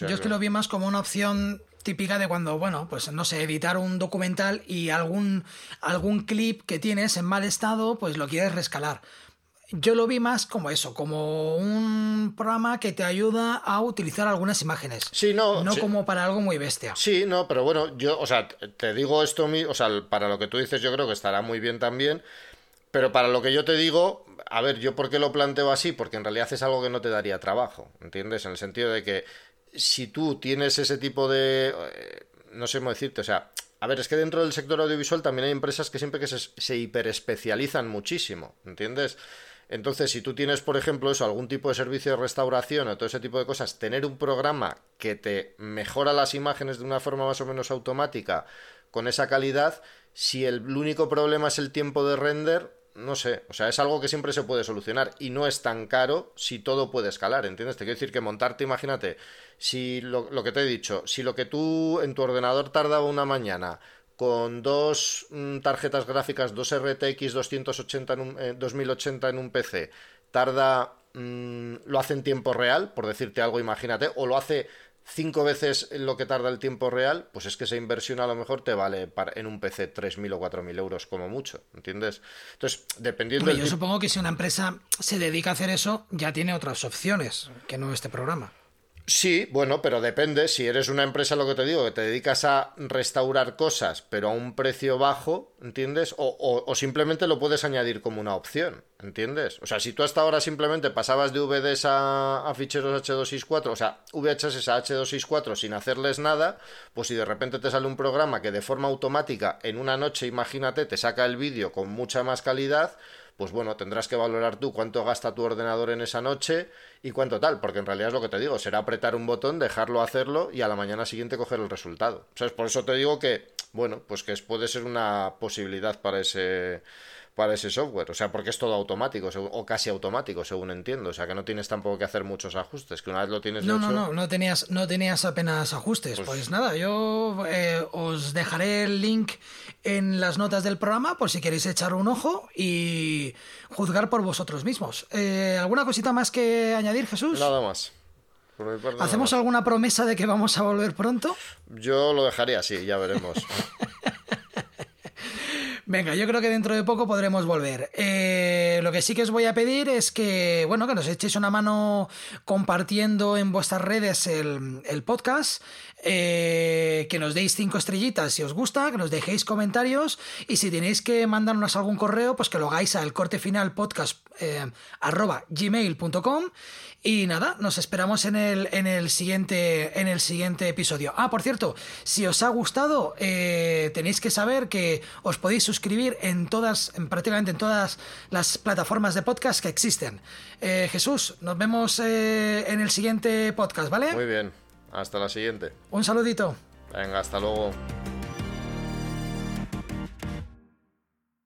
Yo es que lo vi más como una opción típica de cuando, bueno, pues no sé, editar un documental y algún, algún clip que tienes en mal estado, pues lo quieres rescalar. Yo lo vi más como eso, como un programa que te ayuda a utilizar algunas imágenes. Sí, no. No como para algo muy bestia. Sí, no, pero bueno, yo, o sea, te digo esto, o sea, para lo que tú dices, yo creo que estará muy bien también. Pero para lo que yo te digo, a ver, yo por qué lo planteo así, porque en realidad es algo que no te daría trabajo, ¿entiendes? En el sentido de que si tú tienes ese tipo de... Eh, no sé cómo decirte, o sea, a ver, es que dentro del sector audiovisual también hay empresas que siempre que se, se hiperespecializan muchísimo, ¿entiendes? Entonces, si tú tienes, por ejemplo, eso, algún tipo de servicio de restauración o todo ese tipo de cosas, tener un programa que te mejora las imágenes de una forma más o menos automática, con esa calidad, si el único problema es el tiempo de render, no sé, o sea, es algo que siempre se puede solucionar y no es tan caro si todo puede escalar, ¿entiendes? Te quiero decir que montarte, imagínate, si lo, que te he dicho, si lo que tú en tu ordenador tardaba una mañana con dos mm, tarjetas gráficas, dos RTX 280 en un, 2080 eh, en un PC, tarda, mm, lo hace en tiempo real, por decirte algo, imagínate, o lo hace cinco veces lo que tarda el tiempo real, pues es que esa inversión a lo mejor te vale en un PC 3.000 o 4.000 euros como mucho, ¿entiendes? Entonces, dependiendo... yo supongo que si una empresa se dedica a hacer eso, ya tiene otras opciones que no este programa. Sí, bueno, pero depende. Si eres una empresa, lo que te digo, que te dedicas a restaurar cosas, pero a un precio bajo, ¿entiendes? O, o, simplemente lo puedes añadir como una opción, ¿entiendes? O sea, si tú hasta ahora simplemente pasabas de VDs a, a ficheros H264, o sea, VHS a H264 sin hacerles nada, pues si de repente te sale un programa que de forma automática en una noche, imagínate, te saca el vídeo con mucha más calidad, pues bueno, tendrás que valorar tú cuánto gasta tu ordenador en esa noche y cuánto tal, porque en realidad es lo que te digo, será apretar un botón, dejarlo hacerlo y a la mañana siguiente coger el resultado. ¿Sabes? Por eso te digo que, bueno, pues que puede ser una posibilidad para ese para ese software. O sea, porque es todo automático o casi automático, según entiendo. O sea, que no tienes tampoco que hacer muchos ajustes. Que una vez lo tienes no, no, no, no tenías, no tenías apenas ajustes. Pues, pues nada, yo eh, os dejaré el link en las notas del programa por si queréis echar un ojo y juzgar por vosotros mismos. Eh, ¿Alguna cosita más que añadir, Jesús? Nada más. ¿Hacemos alguna promesa de que vamos a volver pronto? Yo lo dejaría así, ya veremos. Venga, yo creo que dentro de poco podremos volver. Eh, lo que sí que os voy a pedir es que, bueno, que nos echéis una mano compartiendo en vuestras redes el, podcast. Eh, que nos deis cinco estrellitas si os gusta, que nos dejéis comentarios y si tenéis que mandarnos algún correo, pues que lo hagáis al corte final podcast eh, y nada, nos esperamos en el, en el, siguiente, en el siguiente episodio. Ah, por cierto, si os ha gustado, eh, tenéis que saber que os podéis suscribir en todas, en prácticamente en todas las plataformas de podcast que existen. Jesús, nos vemos en el siguiente podcast, ¿vale? Muy bien. Hasta la siguiente. Un saludito. Venga, hasta luego.